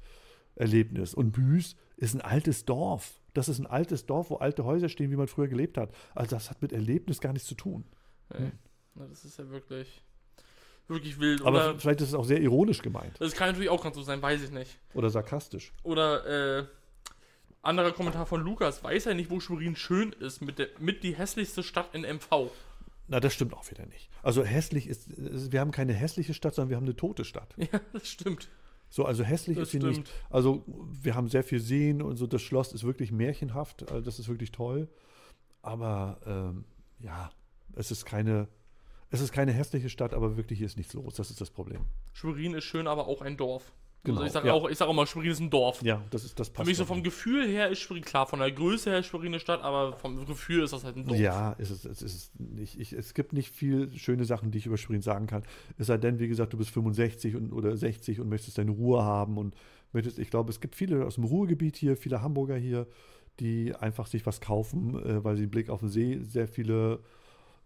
Erlebnis. Und Büß ist ein altes Dorf. Das ist ein altes Dorf, wo alte Häuser stehen, wie man früher gelebt hat. Also das hat mit Erlebnis gar nichts zu tun. Ey, na, das ist ja wirklich, wirklich wild. Aber Oder, vielleicht ist es auch sehr ironisch gemeint das kann natürlich auch ganz so sein, weiß ich nicht. oder sarkastisch. Oder äh, anderer Kommentar von Lukas, weiß er nicht, wo Schwerin schön ist, mit, der, mit die hässlichste Stadt in MV. Na, das stimmt auch wieder nicht. Also hässlich ist, wir haben keine hässliche Stadt, sondern wir haben eine tote Stadt. <laughs> Ja, das stimmt. So, also hässlich Das ist sie nicht. stimmt. Also wir haben sehr viel Seen und so, das Schloss ist wirklich märchenhaft, also das ist wirklich toll. Aber ähm, ja, es ist keine, es ist keine hässliche Stadt, aber wirklich hier ist nichts los. Das ist das Problem. Schwerin ist schön, aber auch ein Dorf. Genau, also ich sage ja. auch, ich sag auch mal, Schwerin ist ein Dorf. Ja, das ist das Für passt. mich so vom Gefühl her ist Schwerin, klar, von der Größe her ist Schwerin eine Stadt, aber vom Gefühl ist das halt ein Dorf. Ja, ist es, es ist nicht, ich, es gibt nicht viel schöne Sachen, die ich über Schwerin sagen kann. Es sei denn, wie gesagt, du bist 65 und, oder 60 und möchtest deine Ruhe haben und möchtest, ich glaube, es gibt viele aus dem Ruhrgebiet hier, viele Hamburger hier, die einfach sich was kaufen, äh, weil sie einen Blick auf den See, sehr viele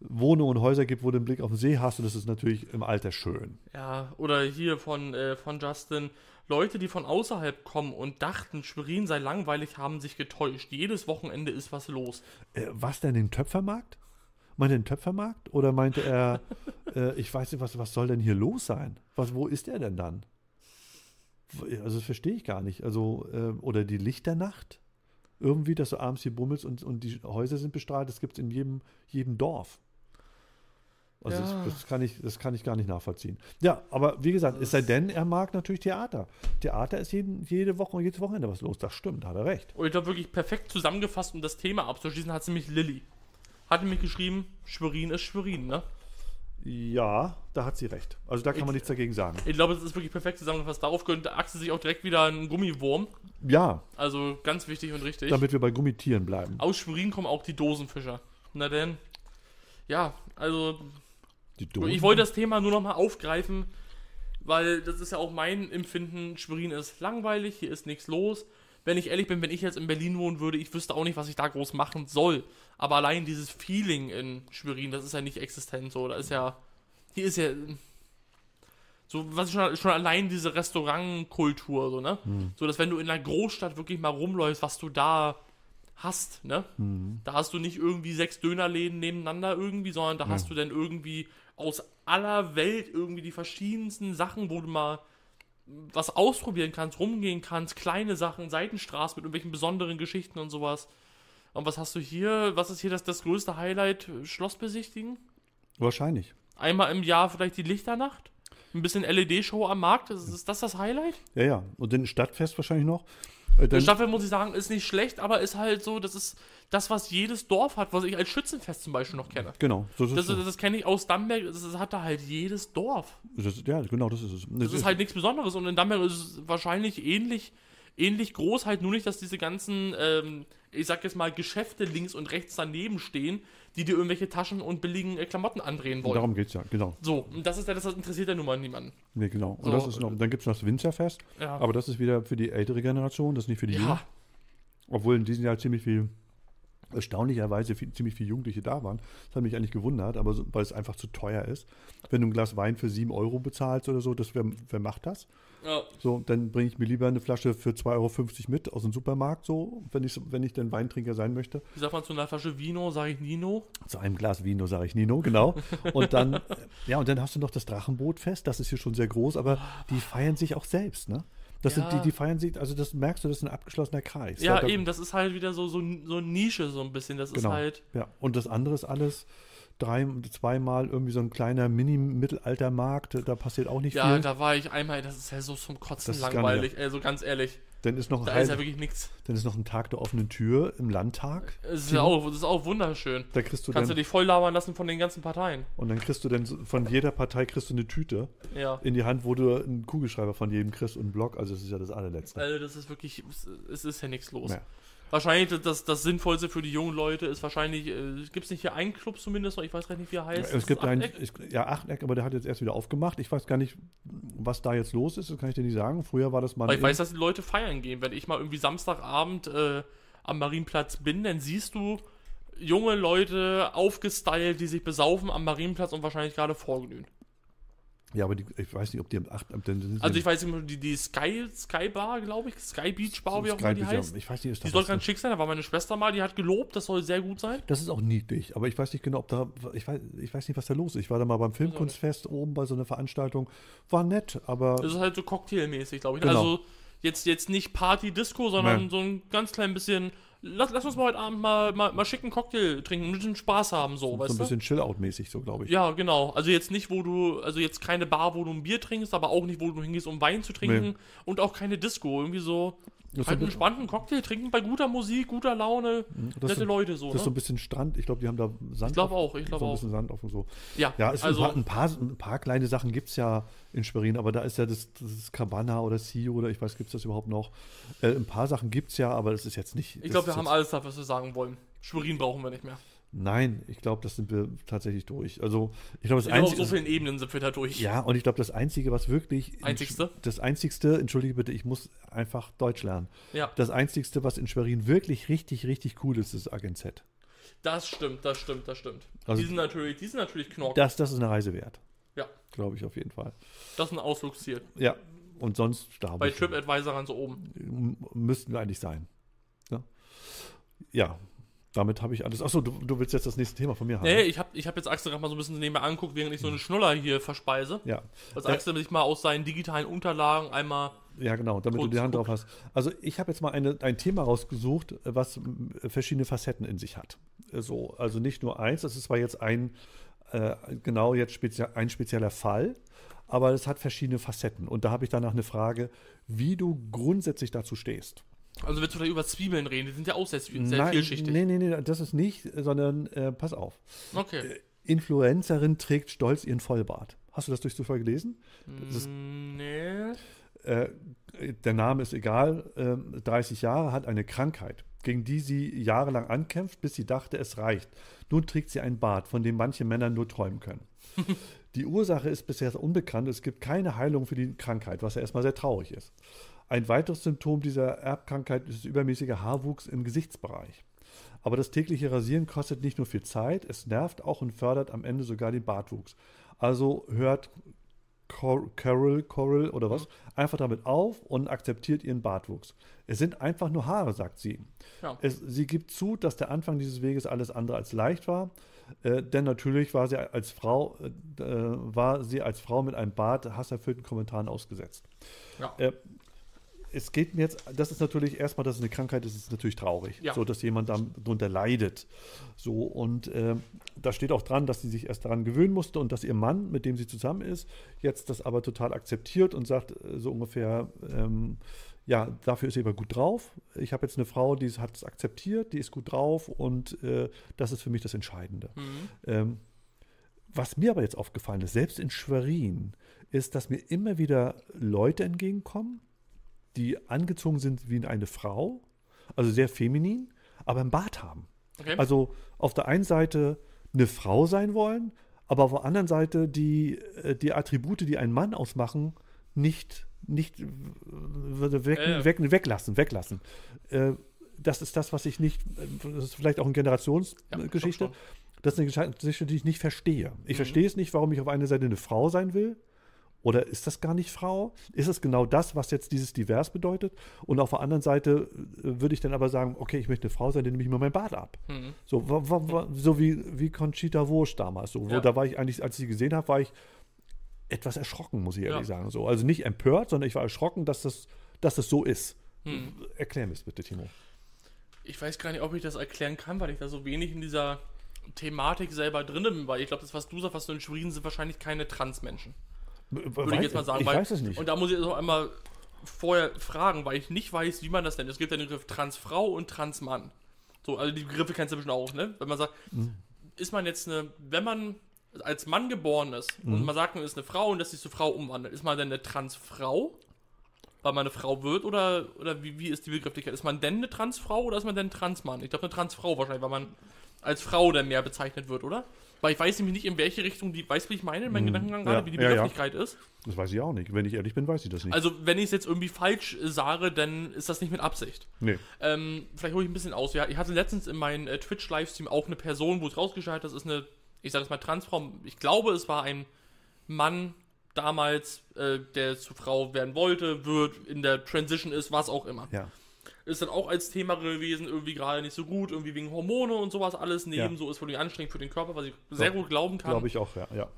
Wohnungen und Häuser gibt, wo du einen Blick auf den See hast und das ist natürlich im Alter schön. Ja, oder hier von, äh, von Justin. Leute, die von außerhalb kommen und dachten, Schwerin sei langweilig, haben sich getäuscht. Jedes Wochenende ist was los. Äh, was denn den Töpfermarkt? Meint er den Töpfermarkt? Oder meinte er, <laughs> äh, ich weiß nicht, was, was soll denn hier los sein? Was, wo ist er denn dann? Wo- Also das verstehe ich gar nicht. Also, äh, oder die Lichternacht? Irgendwie, dass du abends hier bummelst und, und die Häuser sind bestrahlt, das gibt es in jedem, jedem Dorf. Also Ja. das, das, kann ich, das kann ich gar nicht nachvollziehen. Ja, aber wie gesagt, es sei denn, er mag natürlich Theater. Theater ist jeden, jede Woche und jedes Wochenende was los. Das stimmt, hat er recht. Und ich glaube wirklich perfekt zusammengefasst, um das Thema abzuschließen, hat sie mich Lilly. Hat nämlich geschrieben, Schwerin ist Schwerin, ne? Ja, da hat sie recht. Also da kann man Ich- nichts dagegen sagen. Ich glaube, das ist wirklich perfekt zusammengefasst. Darauf könnte Axel sich auch direkt wieder ein Gummiwurm. Ja, Also ganz wichtig und richtig. damit wir bei Gummitieren bleiben. Aus Schwerin kommen auch die Dosenfischer. Na denn. Ja, also. Ich wollte das Thema nur nochmal aufgreifen, weil das ist ja auch mein Empfinden. Schwerin ist langweilig, hier ist nichts los. Wenn ich ehrlich bin, wenn ich jetzt in Berlin wohnen würde, ich wüsste auch nicht, was ich da groß machen soll. Aber allein dieses Feeling in Schwerin, das ist ja nicht existent so. Da ist ja. Hier ist ja. So, was schon, schon allein diese Restaurantkultur, so, ne? So, dass wenn du in einer Großstadt wirklich mal rumläufst, was du da hast, ne? Da hast du nicht irgendwie sechs Dönerläden nebeneinander irgendwie, sondern da hast du dann irgendwie aus aller Welt irgendwie die verschiedensten Sachen, wo du mal was ausprobieren kannst, rumgehen kannst, kleine Sachen, Seitenstraßen mit irgendwelchen besonderen Geschichten und sowas. Und was hast du hier? Was ist hier das, das größte Highlight? Schloss besichtigen? Wahrscheinlich. Einmal im Jahr vielleicht die Lichternacht? Ein bisschen LED-Show am Markt? Ist, ist das das Highlight? Ja, ja. Und dann Stadtfest wahrscheinlich noch. Äh, Das Dann, Stadtfest, muss ich sagen, ist nicht schlecht, aber ist halt so, das ist das, was jedes Dorf hat, was ich als Schützenfest zum Beispiel noch kenne. genau. Das Das, so. das, das kenne ich aus Damberg, das, das hat da halt jedes Dorf. das ist, ja, genau, das ist es. Das ist halt nichts Besonderes und in Damberg ist es wahrscheinlich ähnlich, ähnlich groß, halt nur nicht, dass diese ganzen, ähm, ich sag jetzt mal, Geschäfte links und rechts daneben stehen, die dir irgendwelche Taschen und billigen äh, Klamotten andrehen wollen. Darum geht es ja, genau. So, und das ist ja das, das interessiert ja nun mal niemanden. Nee, genau. Und So. das ist noch, dann gibt es noch das Winzerfest. Ja. Aber das ist wieder für die ältere Generation, das ist nicht für die ja, Jugend. Obwohl in diesem Jahr ziemlich viel, erstaunlicherweise viel, ziemlich viele Jugendliche da waren. Das hat mich eigentlich gewundert, aber so, weil es einfach zu teuer ist. Wenn du ein Glas Wein für 7 Euro bezahlst oder so, das, wer, wer macht das? Ja. So, dann bringe ich mir lieber eine Flasche für 2,50 Euro mit aus dem Supermarkt, so, wenn ich, wenn ich denn Weintrinker sein möchte. Wie sagt man zu einer Flasche Vino, sage ich Nino. Zu einem Glas Vino, sage ich Nino, genau. Und dann, ja, und dann hast du noch das Drachenbootfest, das ist hier schon sehr groß, aber die feiern sich auch selbst, ne? Das Ja. sind die, die feiern sich, also das merkst du, das ist ein abgeschlossener Kreis. Ja, da, eben, das ist halt wieder so, so, so Nische, so ein bisschen. Das Genau. ist halt. Ja, und das andere ist alles drei, zweimal irgendwie so ein kleiner Mini-Mittelaltermarkt, da passiert auch nicht Ja, viel. da war ich einmal, das ist ja so zum Kotzen Das langweilig, also ganz ehrlich. Dann ist noch ein, Da ist ja wirklich nichts. dann ist noch ein Tag der offenen Tür im Landtag. Es ist ja auch, das ist auch wunderschön. Da kriegst du Kannst du dann, dich voll labern lassen von den ganzen Parteien. und dann kriegst du dann von jeder Partei kriegst du eine Tüte Ja. in die Hand, wo du einen Kugelschreiber von jedem kriegst und einen Block. Also das ist ja das allerletzte. Also das ist wirklich, es- es ist ja nichts los. Ja. Wahrscheinlich das, das Sinnvollste für die jungen Leute ist wahrscheinlich, äh, gibt es nicht hier einen Club zumindest noch, ich weiß gar nicht, wie er heißt. Es gibt einen, ja, Achteck, aber der hat jetzt erst wieder aufgemacht. Ich weiß gar nicht, was da jetzt los ist, das kann ich dir nicht sagen. Früher war das mal. Weil ich weiß, dass die Leute feiern gehen. Wenn ich mal irgendwie Samstagabend äh, am Marienplatz bin, dann siehst du junge Leute aufgestylt, die sich besaufen am Marienplatz und wahrscheinlich gerade vorglühen. Ja, aber die, ich weiß nicht, ob die am 8. am- dann sind Also ich weiß nicht, die, die Sky, Sky Bar, glaube ich, Sky Beach Bar, wie auch immer die ja, heißt. Ich weiß nicht, Die soll ganz schick sein, da war meine Schwester mal, die hat gelobt, das soll sehr gut sein. Das ist auch niedlich, aber ich weiß nicht genau, ob da, ich weiß, ich weiß nicht, was da los ist. Ich war da mal beim Filmkunstfest oben bei so einer Veranstaltung. War nett, aber Das ist halt so cocktailmäßig, glaube ich. Genau. Also jetzt, jetzt nicht Party-Disco, sondern Nein. so ein ganz klein bisschen. Lass, lass uns mal heute Abend mal, mal, mal schicken Cocktail trinken, ein bisschen Spaß haben, so, so weißt ein du? bisschen Chill-Out-mäßig, so glaube ich. Ja, genau. Also jetzt nicht, wo du, also jetzt keine Bar, wo du ein Bier trinkst, aber auch nicht, wo du hingehst, um Wein zu trinken Nee. und auch keine Disco. Irgendwie so Das halt so einen ein entspannten Cocktail trinken bei guter Musik, guter Laune, das nette ist- Leute so. Das ist so Ne? ein bisschen Strand. Ich glaube, die haben da Sand. Ich glaube auch, ich so glaube ein auch. bisschen Sand auf und so. Ja, Ja, es also ein, paar, ein, paar, ein kleine Sachen gibt es ja in Schwerin, aber da ist ja das, das Cabana oder Sio oder ich weiß, gibt es das überhaupt noch? Äh, ein paar Sachen gibt es ja, aber das ist jetzt nicht. ich glaube, wir haben alles da, was wir sagen wollen. Schwerin brauchen wir nicht mehr. Nein, ich glaube, das sind wir tatsächlich durch. Also, ich glaube, das Ich glaube, auf Einzige. so vielen Ebenen sind wir da durch. ja, und ich glaube, das Einzige, was wirklich. in Einzigste? Das Einzigste, entschuldige bitte, ich muss einfach Deutsch lernen. Ja, Das Einzigste, was in Schwerin wirklich richtig, richtig cool ist, ist Agent Z. das stimmt, das stimmt, das stimmt. Also- die sind natürlich, die sind natürlich knorke. Das, das ist eine Reise wert. Ja. Glaube ich auf jeden Fall. Das ist ein Ausflugsziel. Ja, und sonst da Bei TripAdvisor ganz oben. M- müssten wir eigentlich sein. Ja, ja damit habe ich alles. Achso, du, du willst jetzt das nächste Thema von mir haben. Nee, ich habe ich hab jetzt Axel gerade mal so ein bisschen nebenbei anguckt, während ich so eine Schnuller hier verspeise. Ja, Dass Äh, Axel sich mal aus seinen digitalen Unterlagen einmal. ja, genau, damit du die Hand drauf hast. Also ich habe jetzt mal eine, ein Thema rausgesucht, was m, verschiedene Facetten in sich hat. So, also nicht nur eins, das ist zwar jetzt ein, äh, genau jetzt spezie ein spezieller Fall, aber es hat verschiedene Facetten. Und da habe ich danach eine Frage, wie du grundsätzlich dazu stehst. Also willst du vielleicht über Zwiebeln reden? Die sind ja auch sehr, sehr Nein, vielschichtig. Nee, nee, nee, das ist nicht, sondern äh, pass auf. Okay. Äh, Influencerin trägt stolz ihren Vollbart. Hast du das durch Zufall gelesen? Das ist, Mm, nee. äh, der Name ist egal. Äh, 30 Jahre, hat eine Krankheit, gegen die sie jahrelang ankämpft, bis sie dachte, es reicht. Nun trägt sie einen Bart, von dem manche Männer nur träumen können. <laughs> die Ursache ist bisher unbekannt. Es gibt keine Heilung für die Krankheit, was ja erstmal sehr traurig ist. Ein weiteres Symptom dieser Erbkrankheit ist übermäßiger Haarwuchs im Gesichtsbereich. Aber das tägliche Rasieren kostet nicht nur viel Zeit, es nervt auch und fördert am Ende sogar den Bartwuchs. Also hört Cor Carol, Coral oder was, einfach damit auf und akzeptiert ihren Bartwuchs. Es sind einfach nur Haare, sagt sie. Ja. Es, sie gibt zu, dass der Anfang dieses Weges alles andere als leicht war, äh, denn natürlich war sie als Frau, äh, war sie als Frau mit einem Bart hasserfüllten Kommentaren ausgesetzt. Ja. Äh, es geht mir jetzt, das ist natürlich erstmal, dass es eine Krankheit ist, ist natürlich traurig, Ja. so dass jemand darunter leidet. So und äh, da steht auch dran, dass sie sich erst daran gewöhnen musste und dass ihr Mann, mit dem sie zusammen ist, jetzt das aber total akzeptiert und sagt äh, so ungefähr, ähm, ja, dafür ist sie aber gut drauf. Ich habe jetzt eine Frau, die hat es akzeptiert, die ist gut drauf und äh, das ist für mich das Entscheidende. Mhm. Ähm, was mir aber jetzt aufgefallen ist, selbst in Schwerin, ist, dass mir immer wieder Leute entgegenkommen, die angezogen sind wie eine Frau, also sehr feminin, aber einen Bart haben. Okay. Also auf der einen Seite eine Frau sein wollen, aber auf der anderen Seite die, äh, die Attribute, die einen Mann ausmachen, nicht, nicht äh, weg, Ja, ja. Weg, weglassen, weglassen. Äh, Das ist das, was ich nicht, äh, das ist vielleicht auch eine Ja, Generationsgeschichte. ich glaub das ist eine Geschichte, die ich nicht verstehe. Ich Mhm. verstehe es nicht, warum ich auf einer Seite eine Frau sein will. Oder ist das gar nicht Frau? Ist es genau das, was jetzt dieses divers bedeutet? Und auf der anderen Seite äh, würde ich dann aber sagen, okay, ich möchte eine Frau sein, dann nehme ich mir mein Bart ab. Mhm. So, so wie, wie Conchita Wurst damals. So, Ja. Da war ich eigentlich, als ich sie gesehen habe, war ich etwas erschrocken, muss ich ehrlich Ja. sagen. So, also nicht empört, sondern ich war erschrocken, dass das, dass das so ist. Hm. Erklär mir es bitte, Timo. Ich weiß gar nicht, ob ich das erklären kann, weil ich da so wenig in dieser Thematik selber drin bin, weil ich glaube, das, was du sagst, was du in Schwerin sind wahrscheinlich keine Transmenschen. Würde ich jetzt mal sagen. Ich weil, weiß es nicht. Und da muss ich auch einmal vorher fragen, weil ich nicht weiß, wie man das nennt. Es gibt ja den Begriff Transfrau und Transmann. So, also die Begriffe kennst du bestimmt auch, ne? Wenn man sagt, Mhm. ist man jetzt eine, wenn man als Mann geboren ist Mhm. und man sagt, man ist eine Frau und das sich zur Frau umwandelt, ist man denn eine Transfrau? Weil man eine Frau wird oder, oder wie, wie ist die Begrifflichkeit? Ist man denn eine Transfrau oder ist man denn ein Transmann? Ich glaube, eine Transfrau wahrscheinlich, weil man als Frau dann mehr bezeichnet wird, oder? Weil ich weiß nämlich nicht, in welche Richtung die, weißt du, wie ich meine, in meinem Gedankengang gerade, Mhm. Ja, wie die ja, ja. Begrifflichkeit ist? das weiß ich auch nicht. Wenn ich ehrlich bin, weiß ich das nicht. Also, wenn ich es jetzt irgendwie falsch äh, sage, dann ist das nicht mit Absicht. nee. Ähm, vielleicht hole ich ein bisschen aus. Ja, ich hatte letztens in meinem äh, Twitch-Livestream auch eine Person, wo es rausgestellt hat, das ist eine, ich sage es mal, Transfrau. Ich glaube, es war ein Mann damals, äh, der zu Frau werden wollte, wird, in der Transition ist, was auch immer. Ja. Ist dann auch als Thema gewesen, irgendwie gerade nicht so gut, irgendwie wegen Hormone und sowas alles. Neben Ja. so ist wohl anstrengend für den Körper, was ich sehr gut glauben kann Glaube ich auch, ja. ja.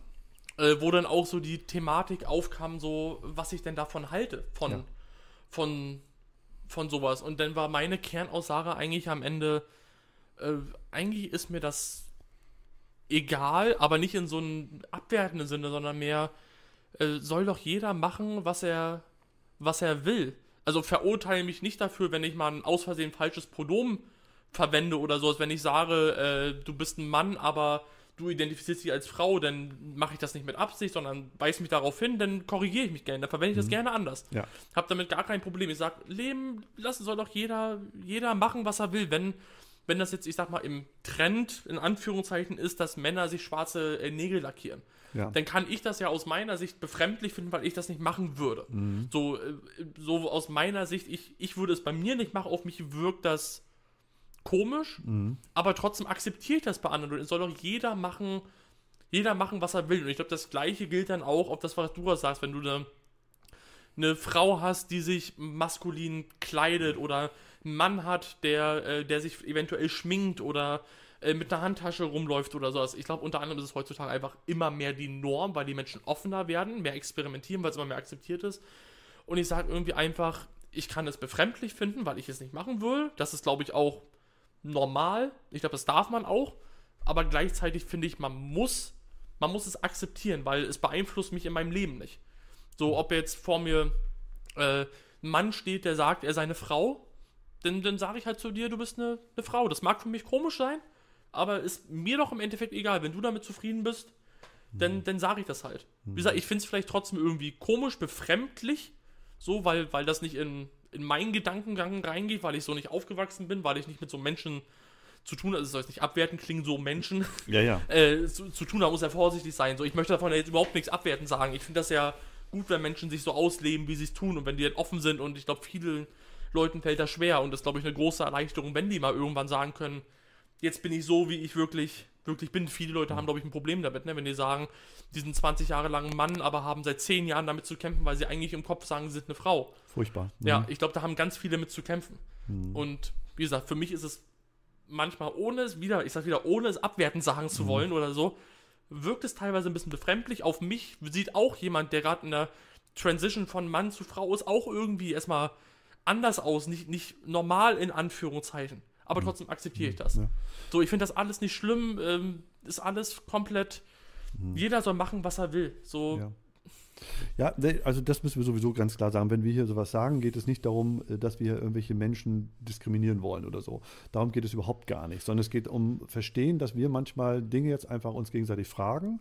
äh, wo dann auch so die Thematik aufkam, so was ich denn davon halte, von, Ja. von, von sowas. Und dann war meine Kernaussage eigentlich am Ende, äh, eigentlich ist mir das egal, aber nicht in so einem abwertenden Sinne, sondern mehr, äh, soll doch jeder machen, was er, was er will. Also verurteile mich nicht dafür, wenn ich mal ein aus Versehen falsches Pronomen verwende oder sowas. Wenn ich sage, äh, du bist ein Mann, aber du identifizierst dich als Frau, dann mache ich das nicht mit Absicht, sondern weise mich darauf hin, dann korrigiere ich mich gerne, dann verwende ich das gerne anders. Ja. Hab damit gar kein Problem. Ich sag, Leben lassen soll doch jeder, jeder machen, was er will. Wenn, wenn das jetzt, ich sag mal, im Trend, in Anführungszeichen, ist, dass Männer sich schwarze äh, Nägel lackieren, Ja. dann kann ich das ja aus meiner Sicht befremdlich finden, weil ich das nicht machen würde. So, äh, so aus meiner Sicht, ich, ich würde es bei mir nicht machen, auf mich wirkt das komisch, aber trotzdem akzeptiere ich das bei anderen. Und es soll doch jeder machen, jeder machen, was er will. Und ich glaube, das gleiche gilt dann auch, ob das, was du sagst, wenn du eine, eine Frau hast, die sich maskulin kleidet oder einen Mann hat, der, äh, der sich eventuell schminkt oder äh, mit einer Handtasche rumläuft oder sowas. Ich glaube, unter anderem ist es heutzutage einfach immer mehr die Norm, weil die Menschen offener werden, mehr experimentieren, weil es immer mehr akzeptiert ist. Und ich sage irgendwie einfach, ich kann es befremdlich finden, weil ich es nicht machen will. Das ist, glaube ich, auch normal. Ich glaube, das darf man auch. Aber gleichzeitig finde ich, man muss man muss es akzeptieren, weil es beeinflusst mich in meinem Leben nicht. So, ob jetzt vor mir äh, ein Mann steht, der sagt, er sei eine Frau, dann, dann sage ich halt zu dir, du bist eine, eine Frau. Das mag für mich komisch sein, aber ist mir doch im Endeffekt egal. Wenn du damit zufrieden bist, dann, Mhm. dann sage ich das halt. Wie gesagt, ich finde es vielleicht trotzdem irgendwie komisch, befremdlich, so, weil, weil das nicht in, in meinen Gedankengang reingeht, weil ich so nicht aufgewachsen bin, weil ich nicht mit so Menschen zu tun habe, es soll jetzt nicht abwertend klingen, so Menschen <laughs> Ja, ja. <laughs> äh, zu, zu tun haben, muss er vorsichtig sein. So, ich möchte davon jetzt überhaupt nichts abwertend sagen. Ich finde das ja gut, wenn Menschen sich so ausleben, wie sie es tun und wenn die dann offen sind und ich glaube, vielen Leuten fällt das schwer und das ist, glaube ich, eine große Erleichterung, wenn die mal irgendwann sagen können, jetzt bin ich so, wie ich wirklich, wirklich bin. Viele Leute haben, glaube ich, ein Problem damit, ne? wenn die sagen, die sind 20 Jahre lang ein Mann, aber haben seit 10 Jahren damit zu kämpfen, weil sie eigentlich im Kopf sagen, sie sind eine Frau. Furchtbar. Ja, ich glaube, da haben ganz viele mit zu kämpfen. Mhm. Und wie gesagt, für mich ist es manchmal ohne es wieder, ich sag wieder, ohne es abwertend sagen Mhm. zu wollen oder so, wirkt es teilweise ein bisschen befremdlich. Auf mich sieht auch jemand, der gerade in der Transition von Mann zu Frau ist, auch irgendwie erstmal anders aus, nicht, nicht normal in Anführungszeichen. Aber trotzdem akzeptiere ich das. Mhm. Ja. So, ich finde das alles nicht schlimm, ähm, ist alles komplett. Jeder soll machen, was er will. So, Mhm. Ja. Ja, also das müssen wir sowieso ganz klar sagen. Wenn wir hier sowas sagen, geht es nicht darum, äh, dass wir irgendwelche Menschen diskriminieren wollen oder so. Darum geht es überhaupt gar nicht, sondern es geht um Verstehen, dass wir manchmal Dinge jetzt einfach uns gegenseitig fragen,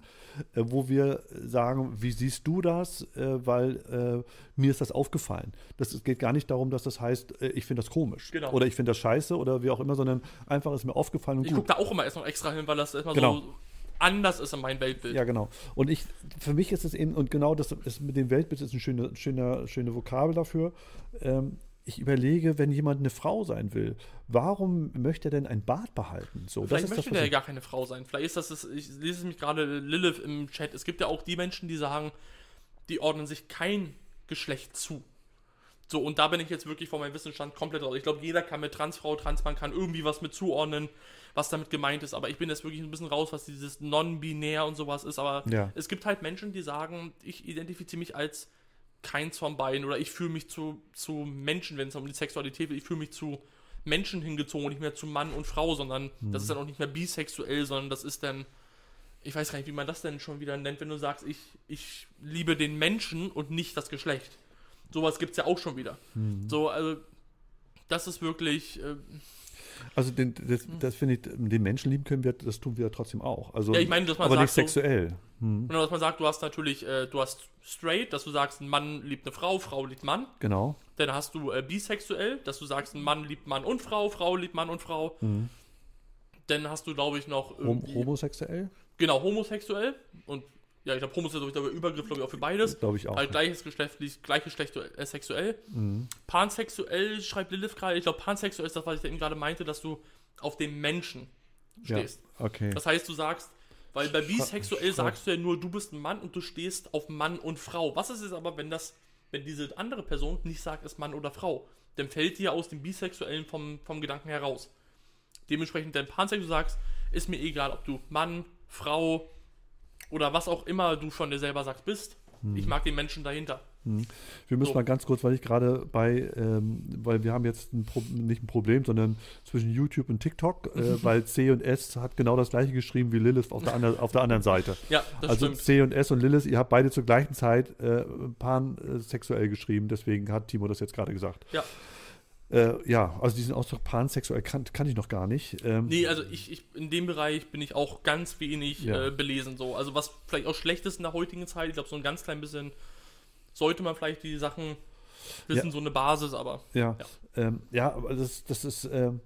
äh, wo wir sagen, wie siehst du das? Äh, Weil mir ist das aufgefallen. Das es geht gar nicht darum, dass das heißt, ich finde das komisch Genau. oder ich finde das scheiße oder wie auch immer, sondern einfach ist mir aufgefallen und ich gucke da auch immer erst noch extra hin, weil das erstmal Genau. so anders ist in meinem Weltbild. Ja, genau. Und ich, für mich ist es eben, und genau das ist mit dem Weltbild ist ein schöne, schöner, schöne Vokabel dafür. Ähm, ich überlege, wenn jemand eine Frau sein will, warum möchte er denn ein Bart behalten? So, Vielleicht das ist möchte was ja gar keine Frau sein. Vielleicht ist das, das ich lese es mich gerade Lilith im Chat. Es gibt ja auch die Menschen, die sagen, die ordnen sich kein Geschlecht zu. So, und da bin ich jetzt wirklich von meinem Wissensstand komplett raus. Ich glaube, jeder kann mit Transfrau, Transmann kann irgendwie was mit zuordnen, was damit gemeint ist. Aber ich bin jetzt wirklich ein bisschen raus, was dieses non-binär und sowas ist. Aber Ja. es gibt halt Menschen, die sagen, ich identifiziere mich als keins von beiden oder ich fühle mich zu, zu Menschen, wenn es um die Sexualität geht, ich fühle mich zu Menschen hingezogen nicht mehr zu Mann und Frau, sondern das ist dann auch nicht mehr bisexuell, sondern das ist dann, ich weiß gar nicht, wie man das denn schon wieder nennt, wenn du sagst, ich, ich liebe den Menschen und nicht das Geschlecht. Sowas gibt es ja auch schon wieder. So, also, das ist wirklich, äh, also den, das, das finde ich, den Menschen lieben können wir, das tun wir ja trotzdem auch. Also, Ja, ich meine, dass man aber sagt nicht sexuell. Hm, genau, dass man sagt, du hast natürlich, äh, du hast straight, dass du sagst, ein Mann liebt eine Frau, Frau liebt Mann. genau. Dann hast du äh, bisexuell, dass du sagst, ein Mann liebt Mann und Frau, Frau liebt Mann und Frau. Dann hast du, glaube ich, noch Hom homosexuell? genau, homosexuell. Und ja, ich glaube, homosexuell ist Übergriff, glaube ich, auch für beides. Glaube ich auch. Halt gleiches Geschlecht, gleiches Geschlecht äh, sexuell. Mhm. Pansexuell schreibt Lilith gerade, ich glaube, pansexuell ist das, was ich eben gerade meinte, dass du auf den Menschen Ja, stehst. okay. Das heißt, du sagst, weil bei bisexuell sagst du ja nur, du bist ein Mann und du stehst auf Mann und Frau. Was ist es aber, wenn das, wenn diese andere Person nicht sagt, ist Mann oder Frau? Dann fällt dir aus dem Bisexuellen vom, vom Gedanken heraus. Dementsprechend, dein Pansexuell sagst, ist mir egal, ob du Mann, Frau oder was auch immer du von dir selber sagst bist. Ich mag den Menschen dahinter. Wir müssen So. mal ganz kurz, weil ich gerade bei, ähm, weil wir haben jetzt ein Pro nicht ein Problem, sondern zwischen YouTube und TikTok, äh, <laughs> weil C und S hat genau das gleiche geschrieben wie Lilith auf der, ander, auf der anderen Seite. <laughs> Ja, das also stimmt. C und S und Lilith, ihr habt beide zur gleichen Zeit äh, pansexuell geschrieben, deswegen hat Timo das jetzt gerade gesagt. Ja. Äh, ja, also diesen Ausdruck pansexuell kann, kann ich noch gar nicht. Ähm, Nee, also ich, ich in dem Bereich bin ich auch ganz wenig Ja. äh, belesen so. Also was vielleicht auch schlecht ist in der heutigen Zeit, ich glaube so ein ganz klein bisschen sollte man vielleicht die Sachen wissen, Ja. so eine Basis, aber Ja, Ja. ähm, ja aber das, das ist, ähm,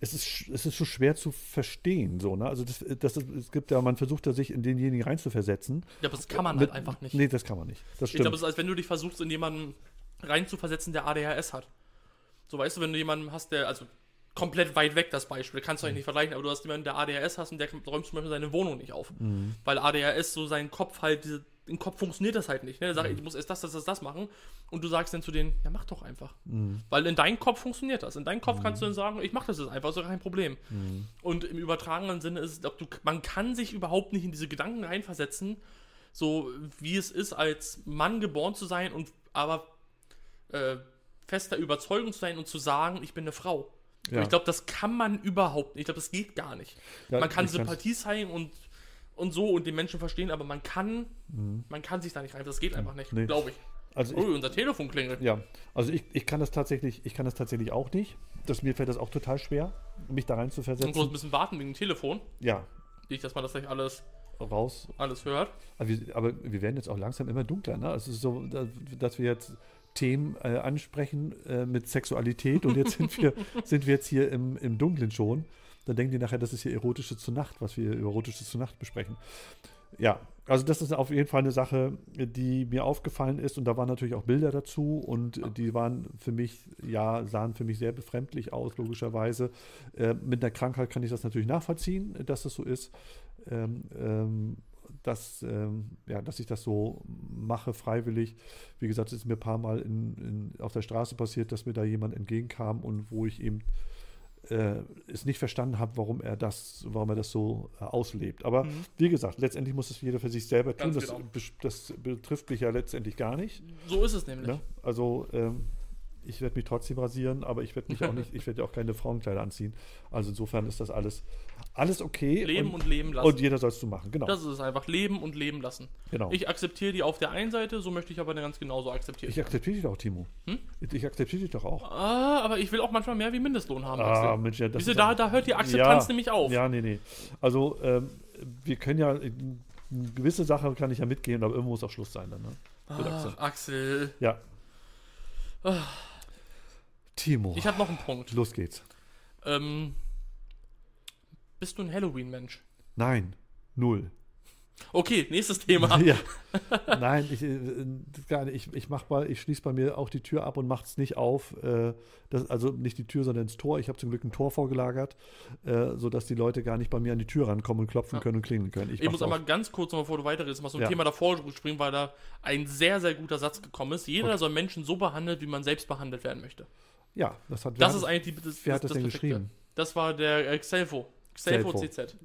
es ist, es ist so schwer zu verstehen, so, ne? Also das, das es gibt ja, man versucht ja sich in denjenigen reinzuversetzen. ich glaube, das kann man Mit- halt einfach nicht. Nee, das kann man nicht. Das ich glaube, stimmt. es ist, als wenn du dich versuchst, in jemanden reinzuversetzen, der ADHS hat. So weißt du, wenn du jemanden hast, der, also komplett weit weg das Beispiel, kannst du Mhm. eigentlich nicht vergleichen, aber du hast jemanden, der ADHS hast und der räumt zum Beispiel seine Wohnung nicht auf. Mhm. Weil ADHS so sein Kopf halt, diese, im Kopf funktioniert das halt nicht. Ne? Der Mhm. sagt, ich muss erst das, das, das, das machen und du sagst dann zu denen, ja mach doch einfach. Mhm. Weil in deinem Kopf funktioniert das. In deinem Kopf kannst du dann sagen, ich mach das jetzt einfach, ist doch kein Problem. Mhm. Und im übertragenen Sinne ist es, glaub, du, man kann sich überhaupt nicht in diese Gedanken reinversetzen, so wie es ist, als Mann geboren zu sein und aber äh, fester Überzeugung zu sein und zu sagen, ich bin eine Frau. Ja. Ich glaube, das kann man überhaupt nicht. Ich glaube, das geht gar nicht. Ja, man kann Sympathie zeigen und und so und den Menschen verstehen, aber man kann, man kann sich da nicht rein. Das geht einfach nicht, Mhm. Nee. glaube ich. Also Oh, ich, unser Telefon klingelt. ja, also ich, ich kann das tatsächlich, ich kann das tatsächlich auch nicht. Das, mir fällt das auch total schwer, mich da rein zu Und kurz ein versetzen. bisschen warten wegen dem Telefon. Ja, Nicht, dass man das gleich alles, raus. alles hört. Aber wir, aber wir werden jetzt auch langsam immer dunkler. Ne? Es ist so, da- dass wir jetzt Themen äh, ansprechen äh, mit Sexualität und jetzt sind wir, <laughs> sind wir jetzt hier im, im Dunklen schon. Dann denken die nachher, das ist hier Erotisches zur Nacht, was wir über Erotisches zur Nacht besprechen. Ja, also das ist auf jeden Fall eine Sache, die mir aufgefallen ist und da waren natürlich auch Bilder dazu und die waren für mich, ja, sahen für mich sehr befremdlich aus, logischerweise. Äh, mit einer Krankheit kann ich das natürlich nachvollziehen, dass das so ist. Ähm, ähm, dass, ähm, ja, dass ich das so mache, freiwillig. Wie gesagt, es ist mir ein paar Mal in, in, auf der Straße passiert, dass mir da jemand entgegenkam und wo ich eben äh, es nicht verstanden habe, warum er das, warum er das so äh, auslebt. Aber Mhm. wie gesagt, letztendlich muss es jeder für sich selber tun. Ganz Das, genau. das betrifft mich ja letztendlich gar nicht. So ist es nämlich. Ne? Also ähm, ich werde mich trotzdem rasieren, aber ich werde mich auch nicht, <laughs> ich werde auch keine Frauenkleider anziehen. Also insofern ist das alles, alles okay. Leben und, und leben lassen. und jeder soll es so machen. Genau. das ist es einfach. Leben und leben lassen. genau. Ich akzeptiere die auf der einen Seite, so möchte ich aber ganz genauso akzeptieren. Ich akzeptiere dich doch, Timo. Hm? Ich akzeptiere dich doch auch. ah, aber ich will auch manchmal mehr wie Mindestlohn haben. Ah. Mensch, ja, das Siehst du, ist da, da hört die Akzeptanz Ja, nämlich auf. Ja, nee, nee. Also, ähm, wir können ja, äh, eine gewisse Sache kann ich ja mitgehen, aber irgendwo muss auch Schluss sein dann. Ne? Ach, Axel. Ja. Ah. Timo, Ich habe noch einen Punkt. los geht's. Ähm, bist du ein Halloween-Mensch? Nein, null. Okay, nächstes Thema. <laughs> Ja. <laughs> Nein, ich, äh, gar nicht. ich, ich mach mal, ich schließe bei mir auch die Tür ab und mache es nicht auf. Äh, das, also nicht die Tür, sondern das Tor. Ich habe zum Glück ein Tor vorgelagert, äh, sodass die Leute gar nicht bei mir an die Tür rankommen und klopfen Ja. können und klingeln können. Ich mach's muss einmal ganz kurz, noch bevor du weiterredest, mal so ein Ja. Thema davor springen, weil da ein sehr, sehr guter Satz gekommen ist. Jeder Okay. soll Menschen so behandeln, wie man selbst behandelt werden möchte. Ja, das hat Das wer ist eigentlich die, das, Wer hat das, denn Perfekte. geschrieben? Das war der äh, Xelfo. Xelfo Xelfo. CZ.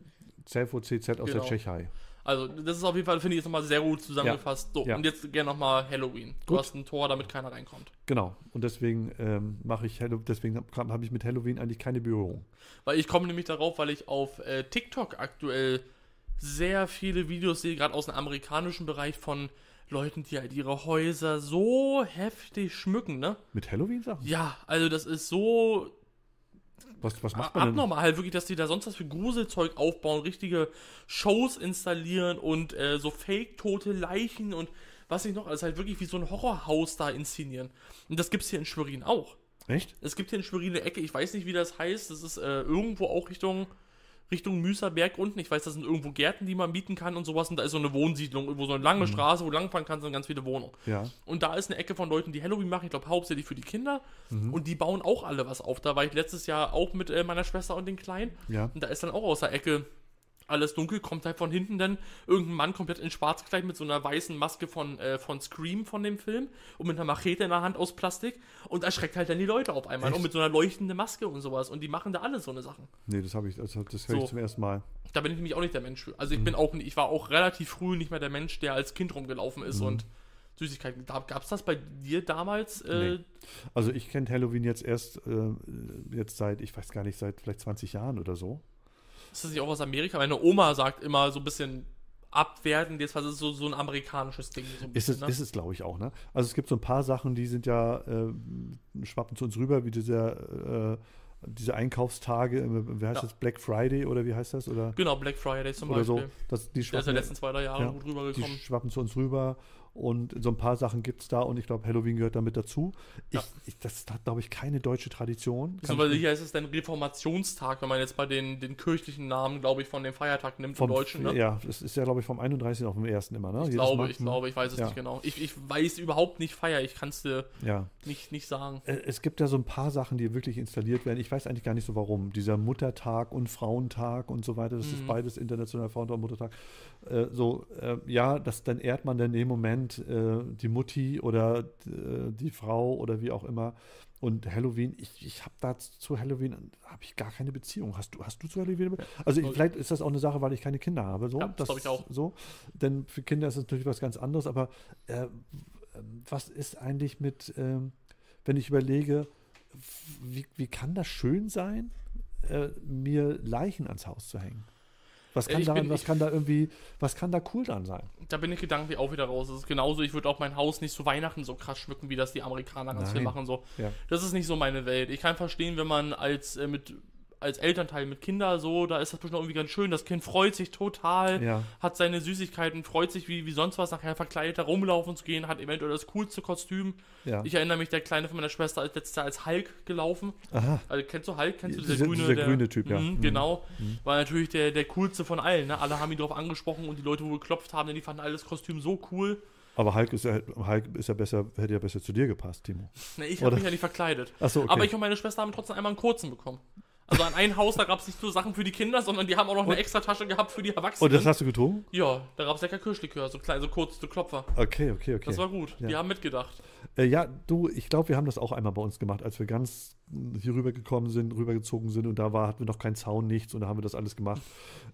Zelfo CZ aus Genau. der Tschechei. Also, das ist auf jeden Fall, finde ich, jetzt nochmal sehr gut zusammengefasst. So, Ja. und jetzt gerne nochmal Halloween. Du Gut. hast ein Tor, damit keiner reinkommt. Genau. Und deswegen ähm, mache ich Hallo, deswegen habe hab ich mit Halloween eigentlich keine Berührung. Weil ich komme nämlich darauf, weil ich auf äh, TikTok aktuell sehr viele Videos sehe, gerade aus dem amerikanischen Bereich von Leuten, die halt ihre Häuser so heftig schmücken, ne? Mit Halloween-Sachen? Ja, also das ist so Was, was macht man denn? abnormal, halt wirklich, dass die da sonst was für Gruselzeug aufbauen, richtige Shows installieren und äh, so fake-tote Leichen und was ich noch, alles halt wirklich wie so ein Horrorhaus da inszenieren. Und das gibt's hier in Schwerin auch. Echt? Es gibt hier in Schwerin eine Ecke, ich weiß nicht, wie das heißt, das ist äh, irgendwo auch Richtung, Richtung Müserberg unten. Ich weiß, das sind irgendwo Gärten, die man mieten kann und sowas. Und da ist so eine Wohnsiedlung, irgendwo so eine lange Straße, wo du langfahren kannst und ganz viele Wohnungen. Ja. Und da ist eine Ecke von Leuten, die Halloween machen, ich glaube hauptsächlich für die Kinder. Mhm. Und die bauen auch alle was auf. Da war ich letztes Jahr auch mit äh, meiner Schwester und den Kleinen. Ja. Und da ist dann auch aus der Ecke alles dunkel, kommt halt von hinten dann irgendein Mann komplett in schwarz gekleidet mit so einer weißen Maske von, äh, von Scream von dem Film und mit einer Machete in der Hand aus Plastik und erschreckt halt dann die Leute auf einmal Echt? und mit so einer leuchtenden Maske und sowas und die machen da alle so eine Sachen. Nee, das habe ich, also das höre So. ich zum ersten Mal. Da bin ich nämlich auch nicht der Mensch für. Mhm. Also ich bin auch ich war auch relativ früh nicht mehr der Mensch, der als Kind rumgelaufen ist Mhm. und Süßigkeiten. Gab es das bei dir damals? Äh, Nee. Also ich kenne Halloween jetzt erst, äh, jetzt seit, ich weiß gar nicht, seit vielleicht 20 Jahren oder so. Ist das nicht auch aus Amerika? Meine Oma sagt immer so ein bisschen abwertend, jetzt was ist so, so ein amerikanisches Ding. So ein Ist bisschen, es, ne? ist es glaube ich, auch, ne? Also es gibt so ein paar Sachen, die sind ja, äh, schwappen zu uns rüber, wie dieser, äh, diese Einkaufstage, äh, wie heißt Ja. das, Black Friday oder wie heißt das? Oder, Genau, Black Friday zum oder so. Beispiel. Das, die Der ist ja schwappen, letzten zwei, drei Jahre ja, gut die rübergekommen. schwappen zu uns rüber und so ein paar Sachen gibt es da und ich glaube, Halloween gehört damit dazu. Ja. Ich, ich, das hat, glaube ich, keine deutsche Tradition. Beziehungsweise ich- hier ist es dann Reformationstag, wenn man jetzt bei den, den kirchlichen Namen, glaube ich, von dem Feiertag nimmt vom, Deutschen. Ne? Ja, es ist ja, glaube ich, vom 31. auf dem 1. immer, ne? Ich Jedes glaube, Mal. ich glaube, ich weiß es Ja. nicht genau. Ich, ich weiß überhaupt nicht Feier, ich kann es dir Ja. nicht, nicht sagen. Äh, Es gibt ja so ein paar Sachen, die wirklich installiert werden. Ich weiß eigentlich gar nicht so warum. Dieser Muttertag und Frauentag und so weiter, das ist Mhm. beides internationaler Frauentag und Muttertag. Äh, so, äh, ja, das, dann ehrt man dann in dem Moment äh, die Mutti oder äh, die Frau oder wie auch immer. Und Halloween, ich, ich habe da zu Halloween habe ich gar keine Beziehung. Hast du, hast du zu Halloween? Also ich, vielleicht ist das auch eine Sache, weil ich keine Kinder habe. So, Ja, das glaub ich auch. So, denn für Kinder ist es natürlich was ganz anderes. Aber äh, was ist eigentlich mit, ähm, wenn ich überlege, wie, wie kann das schön sein, mir Leichen ans Haus zu hängen? Was kann, Ich daran, bin- was ich- kann da irgendwie, was kann da cool dran sein? Da bin ich gedanklich auch wieder raus. Das ist genauso, ich würde auch mein Haus nicht zu Weihnachten so krass schmücken, wie das die Amerikaner ganz viel machen. So. Ja. Das ist nicht so meine Welt. Ich kann verstehen, wenn man als, äh, mit, als Elternteil mit Kindern so, da ist das bestimmt irgendwie ganz schön. Das Kind freut sich total, Ja. hat seine Süßigkeiten, freut sich wie, wie sonst was, nachher verkleidet da rumlaufen zu gehen, hat eventuell das coolste Kostüm. Ja. Ich erinnere mich, der Kleine von meiner Schwester ist letztes Jahr als Hulk gelaufen. Aha. Also kennst du Hulk? Kennst du Dieser- grüne, dieser der, grüne Typ, ja. Mhm, Mhm. Genau. War natürlich der, der coolste von allen. Ne? Alle haben ihn darauf angesprochen und die Leute, wo geklopft haben, die fanden alles Kostüm so cool. Aber Hulk ist ja, Hulk ist ja besser, hätte ja besser zu dir gepasst, Timo. <laughs> Ne, ich habe mich ja nicht verkleidet. Ach so, okay. Aber ich und meine Schwester haben trotzdem einmal einen kurzen bekommen. Also an ein Haus, da gab es nicht nur Sachen für die Kinder, sondern die haben auch noch eine extra Tasche gehabt für die Erwachsenen. Und das hast du getrunken? ja, da gab es lecker Kirschlikör, so klein, so kurz, so Klopfer. Okay, okay, okay. Das war gut. Ja. Die haben mitgedacht. Äh, ja, du, ich glaube, wir haben das auch einmal bei uns gemacht, als wir ganz hier rübergekommen sind, rübergezogen sind und da war, hatten wir noch keinen Zaun, nichts und da haben wir das alles gemacht.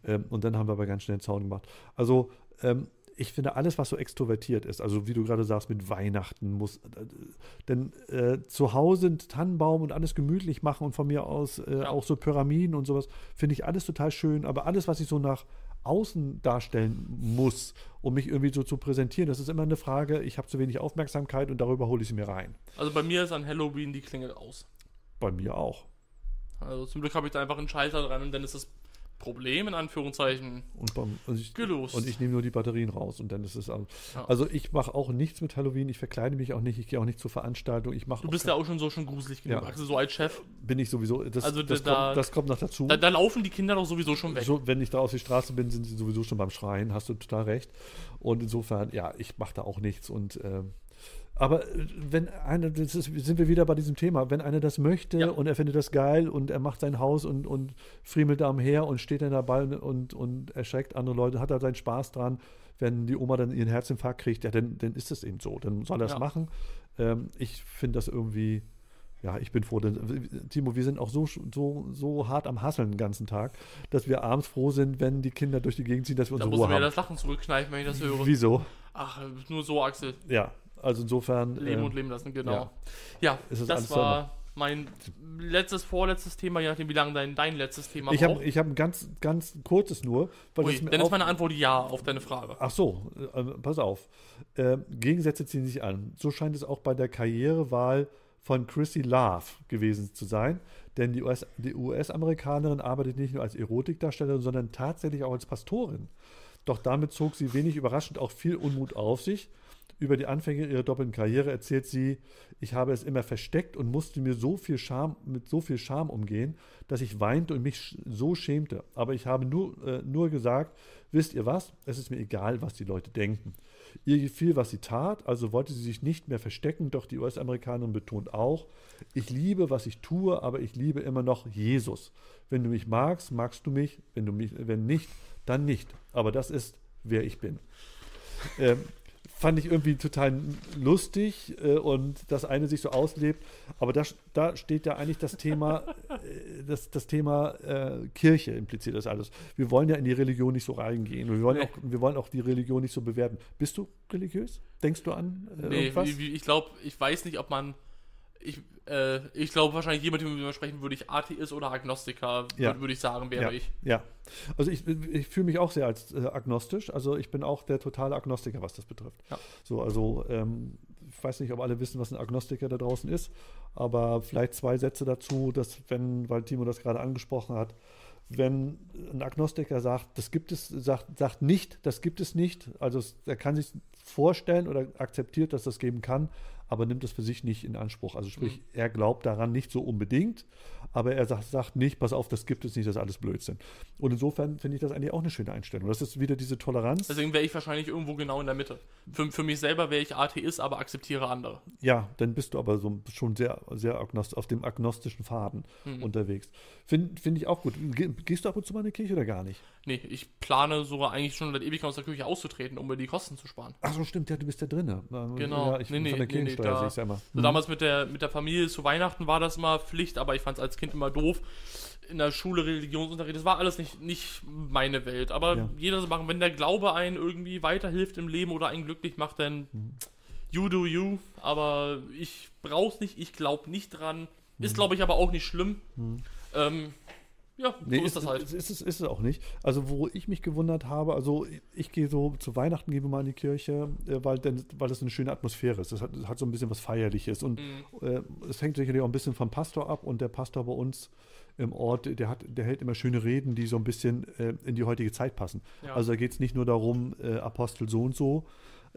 Ähm, und dann haben wir aber ganz schnell einen Zaun gemacht. Also, ähm, ich finde, alles, was so extrovertiert ist, also wie du gerade sagst, mit Weihnachten muss, denn äh, zu Hause einen Tannenbaum und alles gemütlich machen und von mir aus äh, auch so Pyramiden und sowas, finde ich alles total schön, aber alles, was ich so nach außen darstellen muss, um mich irgendwie so zu präsentieren, das ist immer eine Frage, ich habe zu wenig Aufmerksamkeit und darüber hole ich sie mir rein. Also bei mir ist an Halloween die Klingel aus. Bei mir auch. Also zum Glück habe ich da einfach einen Schalter dran und dann ist das Problem in Anführungszeichen Und, beim, und, ich, gelöst. und ich nehme nur die Batterien raus und dann ist es alles. Ja. Also ich mache auch nichts mit Halloween, ich verkleide mich auch nicht, ich gehe auch nicht zur Veranstaltung, ich mache du bist ja auch schon so schon gruselig genug, Ja. Axel, so als Chef. bin ich sowieso, das, Also das, da- kommt, das kommt noch dazu. Da, da laufen die Kinder doch sowieso schon weg. So, wenn ich da auf die Straße bin, sind sie sowieso schon beim Schreien, hast du total recht. Und insofern, ja, ich mache da auch nichts. Und ähm, aber äh, wenn einer, das ist, sind wir wieder bei diesem Thema, wenn einer das möchte Ja. und er findet das geil und er macht sein Haus und, und friemelt da umher und steht dann dabei und, und, und erschreckt andere Leute, hat er seinen Spaß dran. Wenn die Oma dann ihren Herzinfarkt kriegt, ja, dann, dann ist es eben so. Dann soll er es Ja. machen. Ähm, ich finde das irgendwie, ja, ich bin froh. Denn, Timo, wir sind auch so, so, so hart am Hasseln den ganzen Tag, dass wir abends froh sind, wenn die Kinder durch die Gegend ziehen, dass wir Da unsere muss Ruhe mir haben. das Lachen zurückkneifen, wenn ich das höre. Wieso? Ach, nur so, Axel. Ja, also insofern. Leben ähm, und leben lassen, genau. ja. Ja, das war mein letztes, vorletztes Thema, je nachdem, wie lange dein, dein letztes Thema ich habe hab ein ganz, ganz kurzes nur. Weil Ui, dann ist meine Antwort ja auf deine Frage. Ach so, äh, pass auf. Äh, Gegensätze ziehen sich an. So scheint es auch bei der Karrierewahl von Chrissy Love gewesen zu sein. Denn die US die US-Amerikanerin arbeitet nicht nur als Erotikdarstellerin, sondern tatsächlich auch als Pastorin. Doch damit zog sie wenig überraschend auch viel Unmut auf sich. Über die Anfänge ihrer doppelten Karriere erzählt sie, ich habe es immer versteckt und musste mir so viel Scham, mit so viel Scham umgehen, dass ich weinte und mich so schämte. Aber ich habe nur, äh, nur gesagt, wisst ihr was, es ist mir egal, was die Leute denken. Ihr gefiel, was sie tat, also wollte sie sich nicht mehr verstecken, doch die US-Amerikanerin betont auch, ich liebe, was ich tue, aber ich liebe immer noch Jesus. Wenn du mich magst, magst du mich, wenn, du mich, wenn nicht, dann nicht. Aber das ist, wer ich bin. Ähm, fand ich irgendwie total lustig äh, und das eine sich so auslebt. Aber da, da steht ja eigentlich das Thema, <laughs> äh, das, das Thema äh, Kirche impliziert das alles. Wir wollen ja in die Religion nicht so reingehen. Wir wollen, Nee. auch, wir wollen auch die Religion nicht so bewerten. Bist du religiös? Denkst du an äh, Nee, irgendwas? ich glaube, ich weiß nicht, ob man. Ich, äh, ich glaube wahrscheinlich jemand, mit dem wir sprechen, würde ich Atheist oder Agnostiker, Ja. würde, ich sagen, wäre ja, ich. ja. Also ich, ich fühle mich auch sehr als äh, agnostisch. Also ich bin auch der totale Agnostiker, was das betrifft. Ja. So, also ähm, ich weiß nicht, ob alle wissen, was ein Agnostiker da draußen ist, aber vielleicht zwei Sätze dazu, dass wenn, weil Timo das gerade angesprochen hat, wenn ein Agnostiker sagt, das gibt es, sagt, sagt nicht, das gibt es nicht, also er kann sich vorstellen oder akzeptiert, dass das geben kann, aber nimmt es für sich nicht in Anspruch. Also sprich, er glaubt daran nicht so unbedingt, aber er sagt, sagt nicht, pass auf, das gibt es nicht, das ist alles Blödsinn. Und insofern finde ich das eigentlich auch eine schöne Einstellung. Das ist wieder diese Toleranz. Deswegen wäre ich wahrscheinlich irgendwo genau in der Mitte. Für, für mich selber wäre ich Atheist, aber akzeptiere andere. Ja, dann bist du aber so schon sehr, sehr auf dem agnostischen Faden unterwegs. Finde find ich auch gut. Ge gehst du ab und zu mal in die Kirche oder gar nicht? Nee, ich plane sogar eigentlich schon seit Ewigkeit aus der Kirche auszutreten, um mir die Kosten zu sparen. Ach so, stimmt, ja, du bist ja drin. Genau. Ja, ich Nee, nee, von der nee, da- ich immer. So damals mit der, mit der Familie zu Weihnachten war das immer Pflicht, aber ich fand es als Kind immer doof. In der Schule Religionsunterricht, das war alles nicht, nicht meine Welt. Aber Ja. jeder so machen, wenn der Glaube einen irgendwie weiterhilft im Leben oder einen glücklich macht, dann Mhm. you do you. Aber ich brauch's nicht, ich glaube nicht dran. Mhm. Ist, glaube ich, aber auch nicht schlimm. Ähm, Ja, Nee, so ist das halt. Ist, ist, es- ist es auch nicht. Also, wo ich mich gewundert habe, also ich gehe so zu Weihnachten, gehen wir mal in die Kirche, äh, weil, denn, weil das eine schöne Atmosphäre ist. Das hat, das hat so ein bisschen was Feierliches. Und Mhm. äh, es hängt sicherlich auch ein bisschen vom Pastor ab. Und der Pastor bei uns im Ort, der, hat, der hält immer schöne Reden, die so ein bisschen äh, in die heutige Zeit passen. Ja. Also da geht es nicht nur darum, äh, Apostel so und so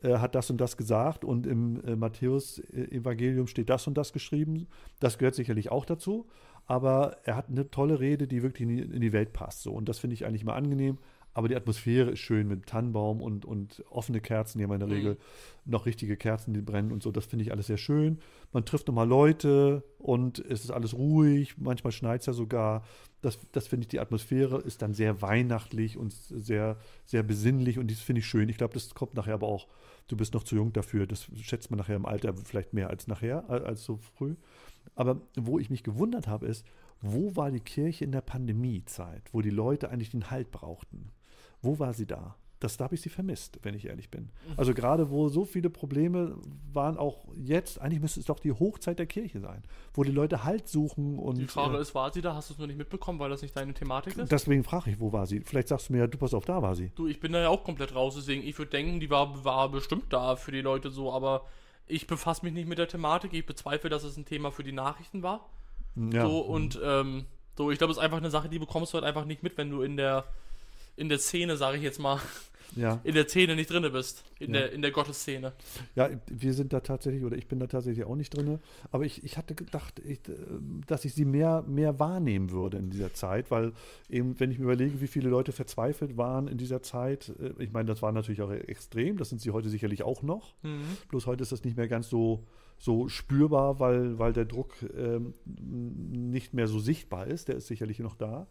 äh, hat das und das gesagt und im äh, Matthäus-Evangelium steht das und das geschrieben. Das gehört sicherlich auch dazu. Aber er hat eine tolle Rede, die wirklich in die, Welt passt. So. Und das finde ich eigentlich mal angenehm. Aber die Atmosphäre ist schön mit Tannenbaum und, und offene Kerzen. Die haben in der Mhm. Regel noch richtige Kerzen, die brennen und so. Das finde ich alles sehr schön. Man trifft nochmal Leute und es ist alles ruhig. Manchmal schneit es ja sogar. Das, das finde ich, die Atmosphäre ist dann sehr weihnachtlich und sehr, sehr besinnlich und das finde ich schön. Ich glaube, das kommt nachher aber auch, du bist noch zu jung dafür. Das schätzt man nachher im Alter vielleicht mehr als nachher, als so früh. Aber wo ich mich gewundert habe, ist, wo war die Kirche in der Pandemiezeit, wo die Leute eigentlich den Halt brauchten? Wo war sie da? Das, da habe ich sie vermisst, wenn ich ehrlich bin. Mhm. Also gerade wo so viele Probleme waren, auch jetzt, eigentlich müsste es doch die Hochzeit der Kirche sein, wo die Leute Halt suchen und Die Frage äh, ist, war sie da? Hast du es nur nicht mitbekommen, weil das nicht deine Thematik ist? deswegen frage ich, wo war sie? Vielleicht sagst du mir ja, du pass auf, da war sie. Du, ich bin da ja auch komplett raus, deswegen ich würde denken, die war, war bestimmt da für die Leute so, aber ich befasse mich nicht mit der Thematik. Ich bezweifle, dass es ein Thema für die Nachrichten war. Ja. So und ähm, so, ich glaube, es ist einfach eine Sache, die bekommst du halt einfach nicht mit, wenn du in der in der Szene, sage ich jetzt mal, ja. in der Szene nicht drinne bist, in Ja. der in der Gottesszene. Ja, wir sind da tatsächlich, oder ich bin da tatsächlich auch nicht drin. Aber ich, ich hatte gedacht, ich, äh, dass ich sie mehr, mehr wahrnehmen würde in dieser Zeit, weil eben, wenn ich mir überlege, wie viele Leute verzweifelt waren in dieser Zeit, äh, ich meine, das war natürlich auch extrem, das sind sie heute sicherlich auch noch. Mhm. Bloß heute ist das nicht mehr ganz so, so spürbar, weil, weil der Druck ähm, nicht mehr so sichtbar ist. Der ist sicherlich noch da.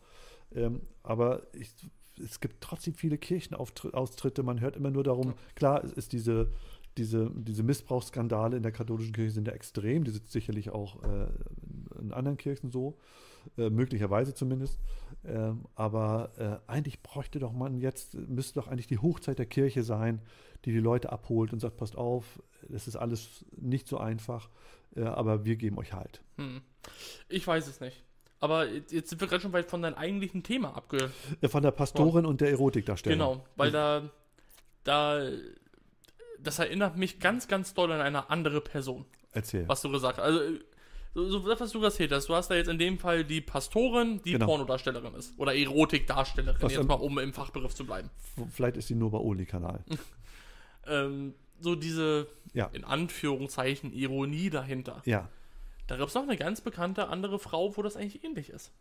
Ähm, aber ich, es gibt trotzdem viele Kirchenaustritte. Man hört immer nur darum, klar, es ist diese, diese, diese Missbrauchsskandale in der katholischen Kirche sind ja extrem. Die sind sicherlich auch äh, in anderen Kirchen so, äh, möglicherweise zumindest. Ähm, aber äh, eigentlich bräuchte doch man jetzt, müsste doch eigentlich die Hochzeit der Kirche sein, die die Leute abholt und sagt, passt auf, es ist alles nicht so einfach, äh, aber wir geben euch halt. Hm. Ich weiß es nicht. Aber jetzt sind wir gerade schon weit von deinem eigentlichen Thema abge. Äh, Von der Pastorin und der Erotikdarstellung. Genau, weil da, da, das erinnert mich ganz, ganz doll an eine andere Person, Erzähl. was du gesagt hast. Also, so, das, was du erzählt hast. Du hast da jetzt in dem Fall die Pastorin, die Genau. Pornodarstellerin ist. Oder Erotikdarstellerin, Was jetzt mal um im Fachbegriff zu bleiben. Vielleicht ist sie nur bei Oli-Kanal. <laughs> Ähm, so diese, Ja. in Anführungszeichen, Ironie dahinter. Ja. Da gibt es noch eine ganz bekannte andere Frau, wo das eigentlich ähnlich ist.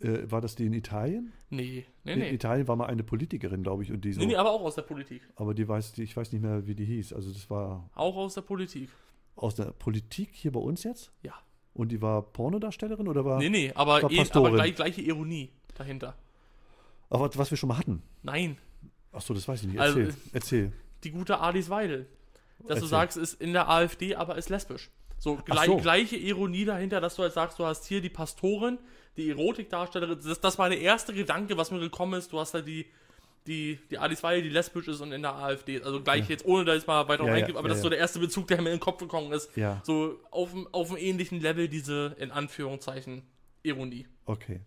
Äh, war das die in Italien? Nee, nee, In nee. Italien war mal eine Politikerin, glaube ich, und die so. Nee, nee, aber auch aus der Politik. aber die weiß, die, ich weiß nicht mehr, wie die hieß. Also das war Auch aus der Politik. aus der Politik hier bei uns jetzt? Ja. Und die war Pornodarstellerin oder war. Nee, nee, aber, war eh, aber Pastorin. gleich, gleiche Ironie dahinter. Aber was wir schon mal hatten. Nein, Ach so, das weiß ich nicht. Also, Erzähl. Erzähl. die gute Alice Weidel. Dass du Erzähl. sagst, ist in der AfD, aber ist lesbisch. So, gleich, so. gleiche Ironie dahinter, dass du halt sagst, du hast hier die Pastorin, die Erotikdarstellerin. Das, das war der erste Gedanke, was mir gekommen ist. Du hast da die, die, die Alice Weidel, die lesbisch ist und in der AfD. Also gleich jetzt, ohne da jetzt mal weiter Ja, ja, reingehe, aber ja, das ist ja. so der erste Bezug, der mir in den Kopf gekommen ist. Ja. So auf, auf einem ähnlichen Level diese, in Anführungszeichen, Ironie. Okay.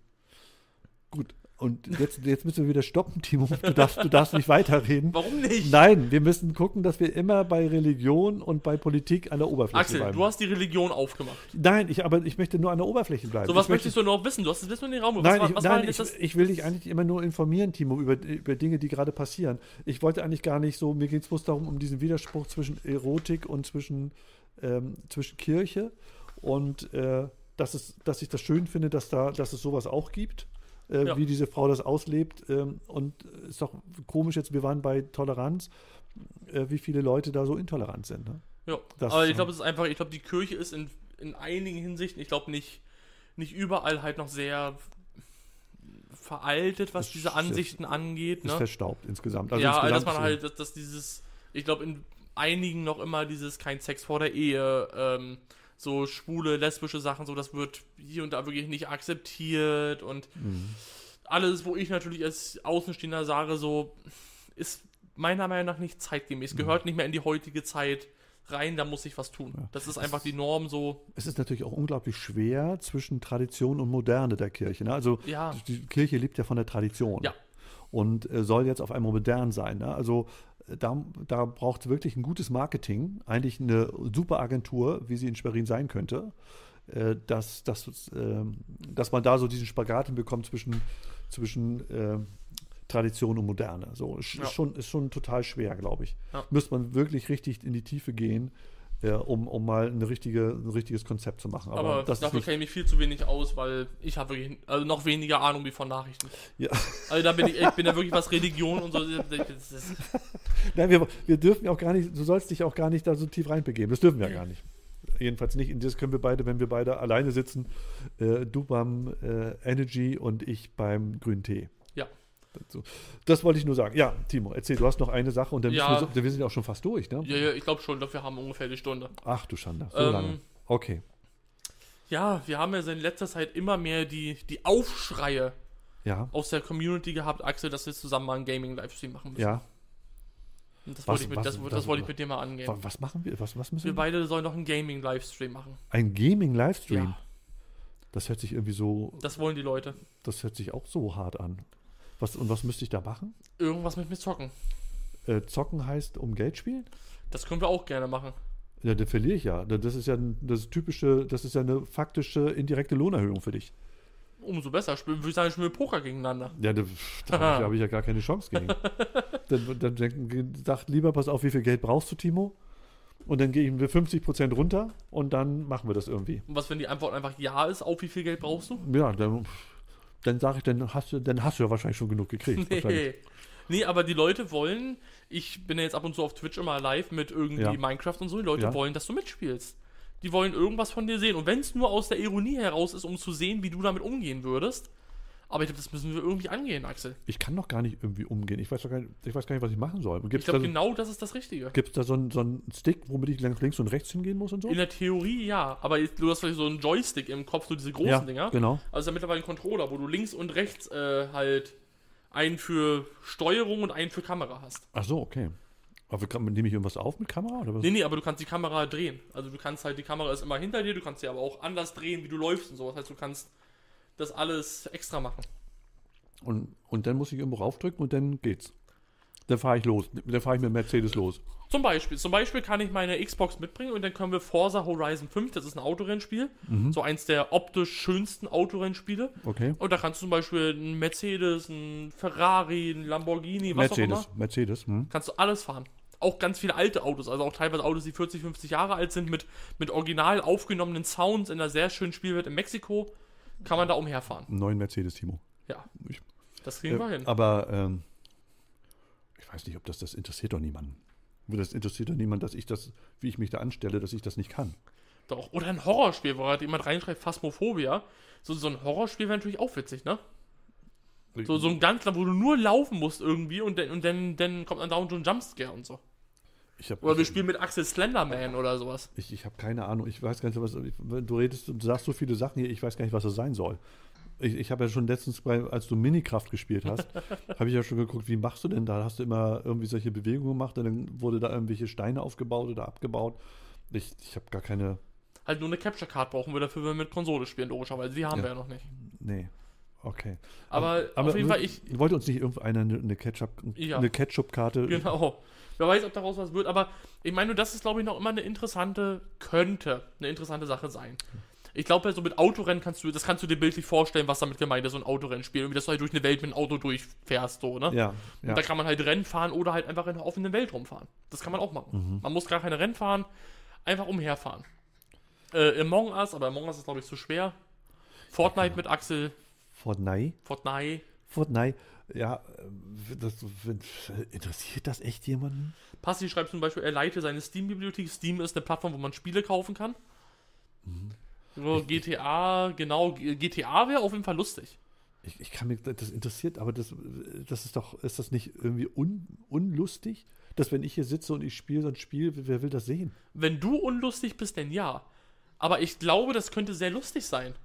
Gut. Und jetzt, jetzt müssen wir wieder stoppen, Timo. Du darfst, du darfst nicht weiterreden. Warum nicht? Nein, wir müssen gucken, dass wir immer bei Religion und bei Politik an der Oberfläche Axel, bleiben. du hast die Religion aufgemacht. nein, ich, aber ich möchte nur an der Oberfläche bleiben. So was ich möchte, möchtest du noch wissen? Du hast das wissen in den Raum. Nein, was, ich, war nein denn ich, das? ich will dich eigentlich immer nur informieren, Timo, über, über Dinge, die gerade passieren. Ich wollte eigentlich gar nicht so, mir geht es bloß darum, um diesen Widerspruch zwischen Erotik und zwischen, ähm, zwischen Kirche und äh, dass, es, dass ich das schön finde, dass, da, dass es sowas auch gibt, äh, Ja. wie diese Frau das auslebt. Ähm, und es ist doch komisch jetzt, wir waren bei Toleranz, äh, wie viele Leute da so intolerant sind. Ne? Ja, Das- aber ich glaube, es ist einfach, ich glaube, die Kirche ist in, in einigen Hinsichten, ich glaube nicht, nicht überall halt noch sehr veraltet, was Es diese ist- Ansichten angeht. Ist Ne? verstaubt insgesamt. ja, also dass insgesamt man so- halt, dass, dass dieses, ich glaube, in einigen noch immer dieses kein Sex vor der Ehe, ähm, so schwule, lesbische Sachen, so das wird hier und da wirklich nicht akzeptiert und Mhm. alles, wo ich natürlich als Außenstehender sage, so ist meiner Meinung nach nicht zeitgemäß, gehört nicht mehr in die heutige Zeit, rein, da muss ich was tun. Das ist einfach die Norm so. Es ist natürlich auch unglaublich schwer zwischen Tradition und Moderne der Kirche. Ne? Also Ja. die Kirche lebt ja von der Tradition. Ja. Und äh, soll jetzt auf einmal modern sein. Ne? Also da, da braucht es wirklich ein gutes Marketing, eigentlich eine super Agentur, wie sie in Schwerin sein könnte, äh, dass, dass, ähm, dass man da so diesen Spagat hinbekommt zwischen, zwischen äh, Tradition und Moderne. So ist, Ja. schon, ist schon total schwer, glaube ich. Ja. Müsste man wirklich richtig in die Tiefe gehen, äh, um, um mal eine richtige, ein richtiges Konzept zu machen. Aber, Aber, das dafür kenne ich mich viel zu wenig aus, weil ich habe wirklich also noch weniger Ahnung wie von Nachrichten. ja. Also da bin ich, ich bin ja wirklich was Religion und so. <laughs> Nein, wir, wir dürfen ja auch gar nicht, du sollst dich auch gar nicht da so tief reinbegeben. Das dürfen wir gar nicht. Jedenfalls nicht. Und Das können wir beide, wenn wir beide alleine sitzen. Äh, du beim äh, Energy und ich beim grünen Tee. So. Das wollte ich nur sagen. Ja, Timo, erzähl, du hast noch eine Sache und dann Ja. wir, so, wir sind ja auch schon fast durch, ne? ja, ja, ich glaube schon, dafür haben wir ungefähr die Stunde. Ach du Schande, so Ähm, lange. Okay. Ja, wir haben ja in letzter Zeit immer mehr die, die Aufschreie Ja, aus der Community gehabt, Axel, dass wir zusammen mal einen Gaming-Livestream machen müssen. ja. Und das Was- wollte ich, mit, was- das, das was- wollte ich mit dir mal angehen. Wa- Was machen wir? Was, was müssen Wir wir? beide sollen noch einen Gaming-Livestream machen. Ein Gaming-Livestream. Ja, Das hört sich irgendwie so, das wollen die Leute. das hört sich auch so hart an. Was, und was müsste ich da machen? Irgendwas mit mir zocken. Äh, zocken heißt um Geld spielen? Das können wir auch gerne machen. Ja, dann verliere ich ja. Das ist ja das typische, das ist ja eine faktische indirekte Lohnerhöhung für dich. Umso besser. Spielen, würde ich sagen, spielen wir Poker gegeneinander. Ja, da, da habe ich, hab ich ja gar keine Chance gegen. <laughs> dann dann denken, sagt lieber, pass auf, wie viel Geld brauchst du, Timo? Und dann gehen wir 50% runter und dann machen wir das irgendwie. Und was, wenn die Antwort einfach Ja ist, auf wie viel Geld brauchst du? Ja, dann, dann sage ich, dann hast, du, dann hast du ja wahrscheinlich schon genug gekriegt. Nee. Nee, aber die Leute wollen, ich bin ja jetzt ab und zu auf Twitch immer live mit irgendwie Ja. Minecraft und so, die Leute Ja. wollen, dass du mitspielst. Die wollen irgendwas von dir sehen. Und wenn es nur aus der Ironie heraus ist, um zu sehen, wie du damit umgehen würdest. Aber ich glaube, das müssen wir irgendwie angehen, Axel. Ich kann doch gar nicht irgendwie umgehen. Ich weiß, doch gar nicht, ich weiß gar nicht, was ich machen soll. Gibt Ich es da, glaube, so- genau das ist das Richtige. gibt's da so einen so einen Stick, womit ich links links und rechts hingehen muss und so? In der Theorie ja, aber du hast vielleicht so einen Joystick im Kopf, so diese großen ja, Dinger. genau. Also ist ja mittlerweile ein Controller, wo du links und rechts äh, halt einen für Steuerung und einen für Kamera hast. Ach so, okay. Aber kann, nehme ich irgendwas auf mit Kamera? Oder was? Nee, nee, aber du kannst die Kamera drehen. Also du kannst halt, die Kamera ist immer hinter dir, du kannst sie aber auch anders drehen, wie du läufst und so. Das heißt, du kannst das alles extra machen. Und, und dann muss ich irgendwo raufdrücken und dann geht's. Dann fahre ich los. Dann fahre ich mit Mercedes los. Zum Beispiel. Zum Beispiel kann ich meine Xbox mitbringen und dann können wir Forza Horizon 5, das ist ein Autorennspiel, Mhm. so eins der optisch schönsten Autorennspiele. Okay. Und da kannst du zum Beispiel einen Mercedes, einen Ferrari, einen Lamborghini, was auch immer. Mercedes. Mercedes. Hm. Kannst du alles fahren. Auch ganz viele alte Autos, also auch teilweise Autos, die 40, 50 Jahre alt sind, mit, mit original aufgenommenen Sounds in einer sehr schönen Spielwelt in Mexiko, kann man da umherfahren. Einen neuen Mercedes, Timo. Ja, Ich- das kriegen wir Äh, hin. aber ähm, ich weiß nicht, ob das, das interessiert doch niemanden. Das interessiert doch niemand, dass ich das, wie ich mich da anstelle, dass ich das nicht kann. Doch. Oder ein Horrorspiel, wo halt jemand reinschreibt, Phasmophobia. So, so ein Horrorspiel wäre natürlich auch witzig, ne? So, so ein ganz, wo du nur laufen musst irgendwie und dann, und dann, dann kommt dann dauernd so ein Jumpscare und so. Habe Oder wir spielen mit Axel Slenderman oder sowas. ich, ich hab keine Ahnung. Ich weiß gar nicht, was. Ich, du redest, du sagst so viele Sachen hier, ich weiß gar nicht, was das sein soll. Ich, ich habe ja schon letztens, bei, als du Minikraft gespielt hast, <laughs> habe ich ja schon geguckt, wie machst du denn da? Hast du immer irgendwie solche Bewegungen gemacht und dann wurde da irgendwelche Steine aufgebaut oder abgebaut? Ich, ich habe gar keine. Halt nur eine Capture Card brauchen wir dafür, wenn wir mit Konsole spielen, logischerweise. Die haben Ja. wir ja noch nicht. Nee. Okay. Aber, auf jeden Fall, ich, Wollte uns nicht irgendeiner eine, eine Ketchup, Ja. eine Ketchup-Karte. Genau. Wer weiß, ob daraus was wird, aber ich meine, nur das ist, glaube ich, noch immer eine interessante, könnte eine interessante Sache sein. Ich glaube, so mit Autorennen kannst du, das kannst du dir bildlich vorstellen, was damit gemeint ist, so ein Autorennspiel. Irgendwie, dass du halt durch eine Welt mit einem Auto durchfährst, so, ne? Ja, ja. Und da kann man halt Rennen fahren oder halt einfach in der offenen Welt rumfahren. Das kann man auch machen. Mhm. Man muss gar keine Rennen fahren, einfach umherfahren. Äh, Among Us, aber Among Us ist, glaube ich, zu schwer. Fortnite mit Axel, Fortnite. Fortnite. Fortnite. Ja, äh, das, interessiert das echt jemanden? Passi schreibt zum Beispiel, er leite seine Steam-Bibliothek. Steam ist eine Plattform, wo man Spiele kaufen kann. Mhm. So, GTA, genau, GTA wäre auf jeden Fall lustig. Ich, ich kann mir, das interessiert, aber das, das ist doch, ist das nicht irgendwie un, unlustig? Dass wenn ich hier sitze und ich spiele so ein Spiel, wer will das sehen? Wenn du unlustig bist, dann ja. Aber ich glaube, das könnte sehr lustig sein.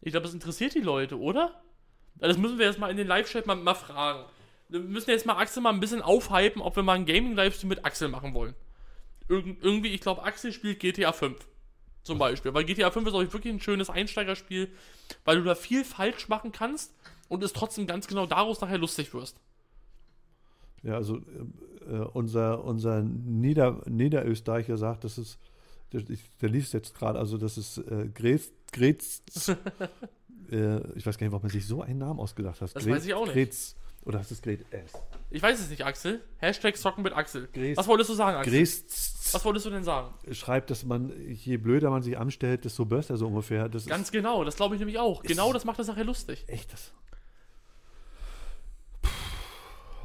Ich glaube, das interessiert die Leute, oder? Das müssen wir jetzt mal in den Live-Chat mal, mal fragen. Wir müssen jetzt mal Axel mal ein bisschen aufhypen, ob wir mal einen Gaming-Livestream mit Axel machen wollen. Irgend, irgendwie, ich glaube, Axel spielt GTA 5. Zum Beispiel. Weil GTA 5 ist auch wirklich ein schönes Einsteigerspiel, weil du da viel falsch machen kannst und es trotzdem ganz genau daraus nachher lustig wirst. Ja, also äh, äh, unser, unser Nieder, Niederösterreicher sagt, das ist, der, der liest jetzt gerade, also das ist äh, Grätz, Grätz <laughs> äh, ich weiß gar nicht, warum man sich so einen Namen ausgedacht hat. Das weiß ich auch nicht. Grätz, oder hast du es Gret S? Ich weiß es nicht, Axel. Hashtag Socken mit Axel. Gräß- Was wolltest du sagen, Axel? Grätz Was wolltest du denn sagen? schreibt, dass man, je blöder man sich anstellt, desto besser so ungefähr. Das Ganz genau, das glaube ich nämlich auch. Genau das macht das nachher lustig. ist echt das. Puh,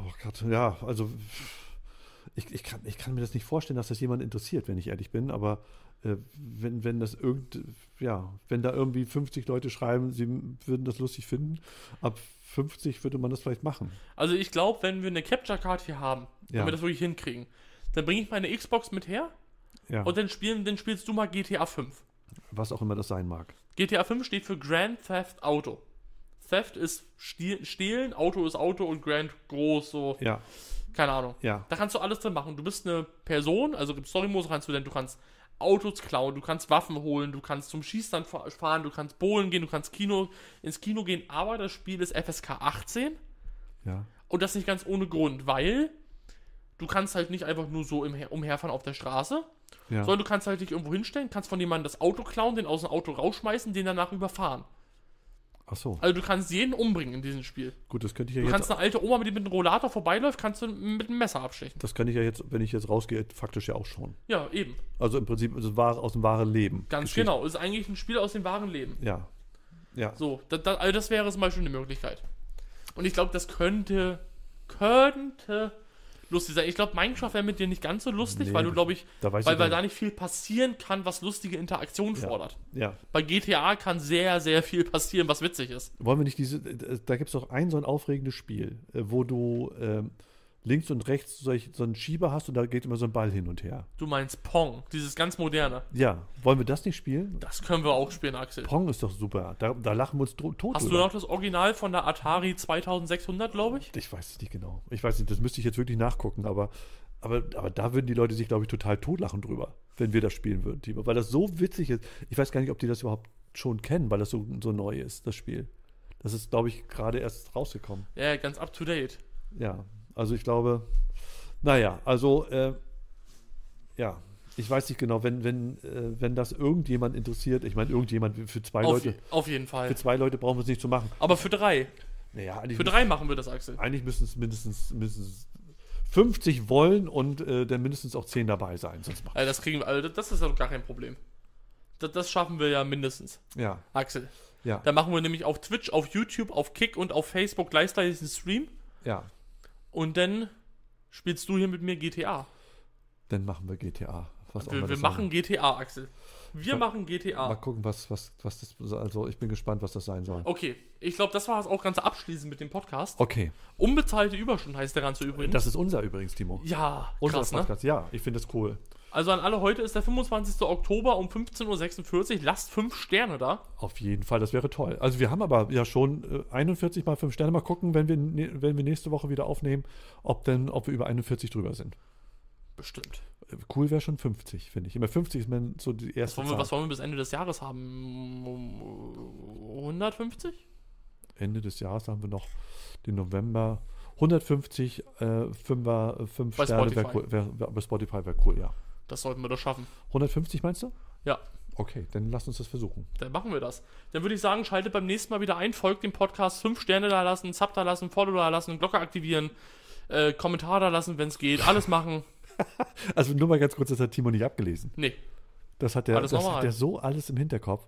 Oh Gott, ja, also ich, ich, kann, ich kann mir das nicht vorstellen, dass das jemand interessiert, wenn ich ehrlich bin, aber äh, wenn, wenn das irgend, ja, wenn da irgendwie 50 Leute schreiben, sie würden das lustig finden, ab 50 würde man das vielleicht machen. Also ich glaube, wenn wir eine Capture Card hier haben, wenn Ja. wir das wirklich hinkriegen, dann bringe ich meine Xbox mit her Ja, und dann, spielen, dann spielst du mal GTA 5. was auch immer das sein mag. GTA 5 steht für Grand Theft Auto. Theft ist Stehlen, Auto ist Auto und Grand groß, so, Ja, keine Ahnung. ja, Da kannst du alles drin machen. Du bist eine Person, also im Story-Modus kannst du denn, du kannst Autos klauen, du kannst Waffen holen, du kannst zum Schießstand fa- fahren, du kannst bowlen gehen, du kannst Kino, ins Kino gehen, aber das Spiel ist FSK 18 ja, und das nicht ganz ohne Grund, weil du kannst halt nicht einfach nur so umherfahren auf der Straße, ja. sondern du kannst halt dich irgendwo hinstellen, kannst von jemandem das Auto klauen, den aus dem Auto rausschmeißen, den danach überfahren. Ach so, Also du kannst jeden umbringen in diesem Spiel. gut, das könnte ich ja Du jetzt, kannst eine alte Oma, die mit einem Rollator vorbeiläuft, kannst du mit einem Messer abstechen. das kann ich ja jetzt, wenn ich jetzt rausgehe, faktisch ja auch schon. Ja, eben. Also im Prinzip ist es wahr, aus dem wahren Leben. Ganz Geschichte. genau. Ist eigentlich ein Spiel aus dem wahren Leben. Ja, ja, So, da, da, also das wäre zum Beispiel eine Möglichkeit. Und ich glaube, das könnte, könnte lustig sein. Ich glaube, Minecraft wäre mit dir nicht ganz so lustig, Nee, weil du, glaube ich, da weil, weil da nicht viel passieren kann, was lustige Interaktion Ja. fordert. ja. Bei GTA kann sehr, sehr viel passieren, was witzig ist. Wollen wir nicht diese, äh, da gibt es doch ein so ein aufregendes Spiel, äh, wo du ähm, links und rechts so einen Schieber hast und da geht immer so ein Ball hin und her. Du meinst Pong, dieses ganz moderne. Ja, wollen wir das nicht spielen? Das können wir auch spielen, Axel. Pong ist doch super. Da, da lachen wir uns tot Hast du drüber. noch das Original von der Atari 2600, glaube ich? Ich weiß es nicht genau. Ich weiß nicht, das müsste ich jetzt wirklich nachgucken, aber, aber, aber da würden die Leute sich, glaube ich, total totlachen drüber, wenn wir das spielen würden, Timo. Weil das so witzig ist. Ich weiß gar nicht, ob die das überhaupt schon kennen, weil das so, so neu ist, das Spiel. Das ist, glaube ich, gerade erst rausgekommen. Ja, ganz up to date. Ja, also ich glaube, naja, also äh, ja, ich weiß nicht genau, wenn, wenn, äh, wenn das irgendjemand interessiert, ich meine, irgendjemand für zwei Auf, Leute, auf jeden Fall. für zwei Leute brauchen wir es nicht zu machen. Aber für drei. Naja, eigentlich, Für drei machen wir das, Axel. eigentlich müssen es mindestens, mindestens 50 wollen und äh, dann mindestens auch 10 dabei sein, sonst Also das kriegen wir, also das ist doch gar kein Problem. Das, das schaffen wir ja mindestens, Ja, Axel. ja, Da machen wir nämlich auf Twitch, auf YouTube, auf Kick und auf Facebook gleichzeitig einen Stream. ja. Und dann spielst du hier mit mir GTA. Dann machen wir GTA. Was Wir, wir machen sein GTA, Axel. Wir Ja. machen Mal GTA. gucken, was, was, was das, also ich bin gespannt, was das sein soll. Okay, ich glaube, das war es auch ganz abschließend mit dem Podcast. Okay, Unbezahlte Überstunden heißt der Ganze übrigens. das ist unser übrigens, Timo. ja, Unser krass, ne? Podcast, ja, ich finde das cool. Also an alle, heute ist der 25. Oktober um 15.46 Uhr. Lasst 5 Sterne da. Auf jeden Fall, das wäre toll. Also wir haben aber ja schon äh, 41 mal 5 Sterne. Mal gucken, wenn wir, ne- wenn wir nächste Woche wieder aufnehmen, ob denn, ob wir über 41 drüber sind. Bestimmt. Äh, Cool wäre schon 50, finde ich. Immer 50 ist man so die Was erste wollen, wir, Zahl. was wollen wir bis Ende des Jahres haben? Um, 150? Ende des Jahres haben wir noch den November. 150 äh, Fünfer, 5 Bei Sterne wäre cool. Wär, wär, bei Spotify wäre cool, ja. Das sollten wir doch schaffen. 150 meinst du? Ja, Okay, dann lass uns das versuchen. dann machen wir das. Dann würde ich sagen, schaltet beim nächsten Mal wieder ein, folgt dem Podcast, 5 Sterne da lassen, Sub da lassen, Follow da lassen, Glocke aktivieren, äh, Kommentar da lassen, wenn es geht, alles machen. <laughs> Also nur mal ganz kurz, das hat Timo nicht abgelesen. Nee. Das hat der, Alles das normal. hat der so alles im Hinterkopf.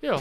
Ja.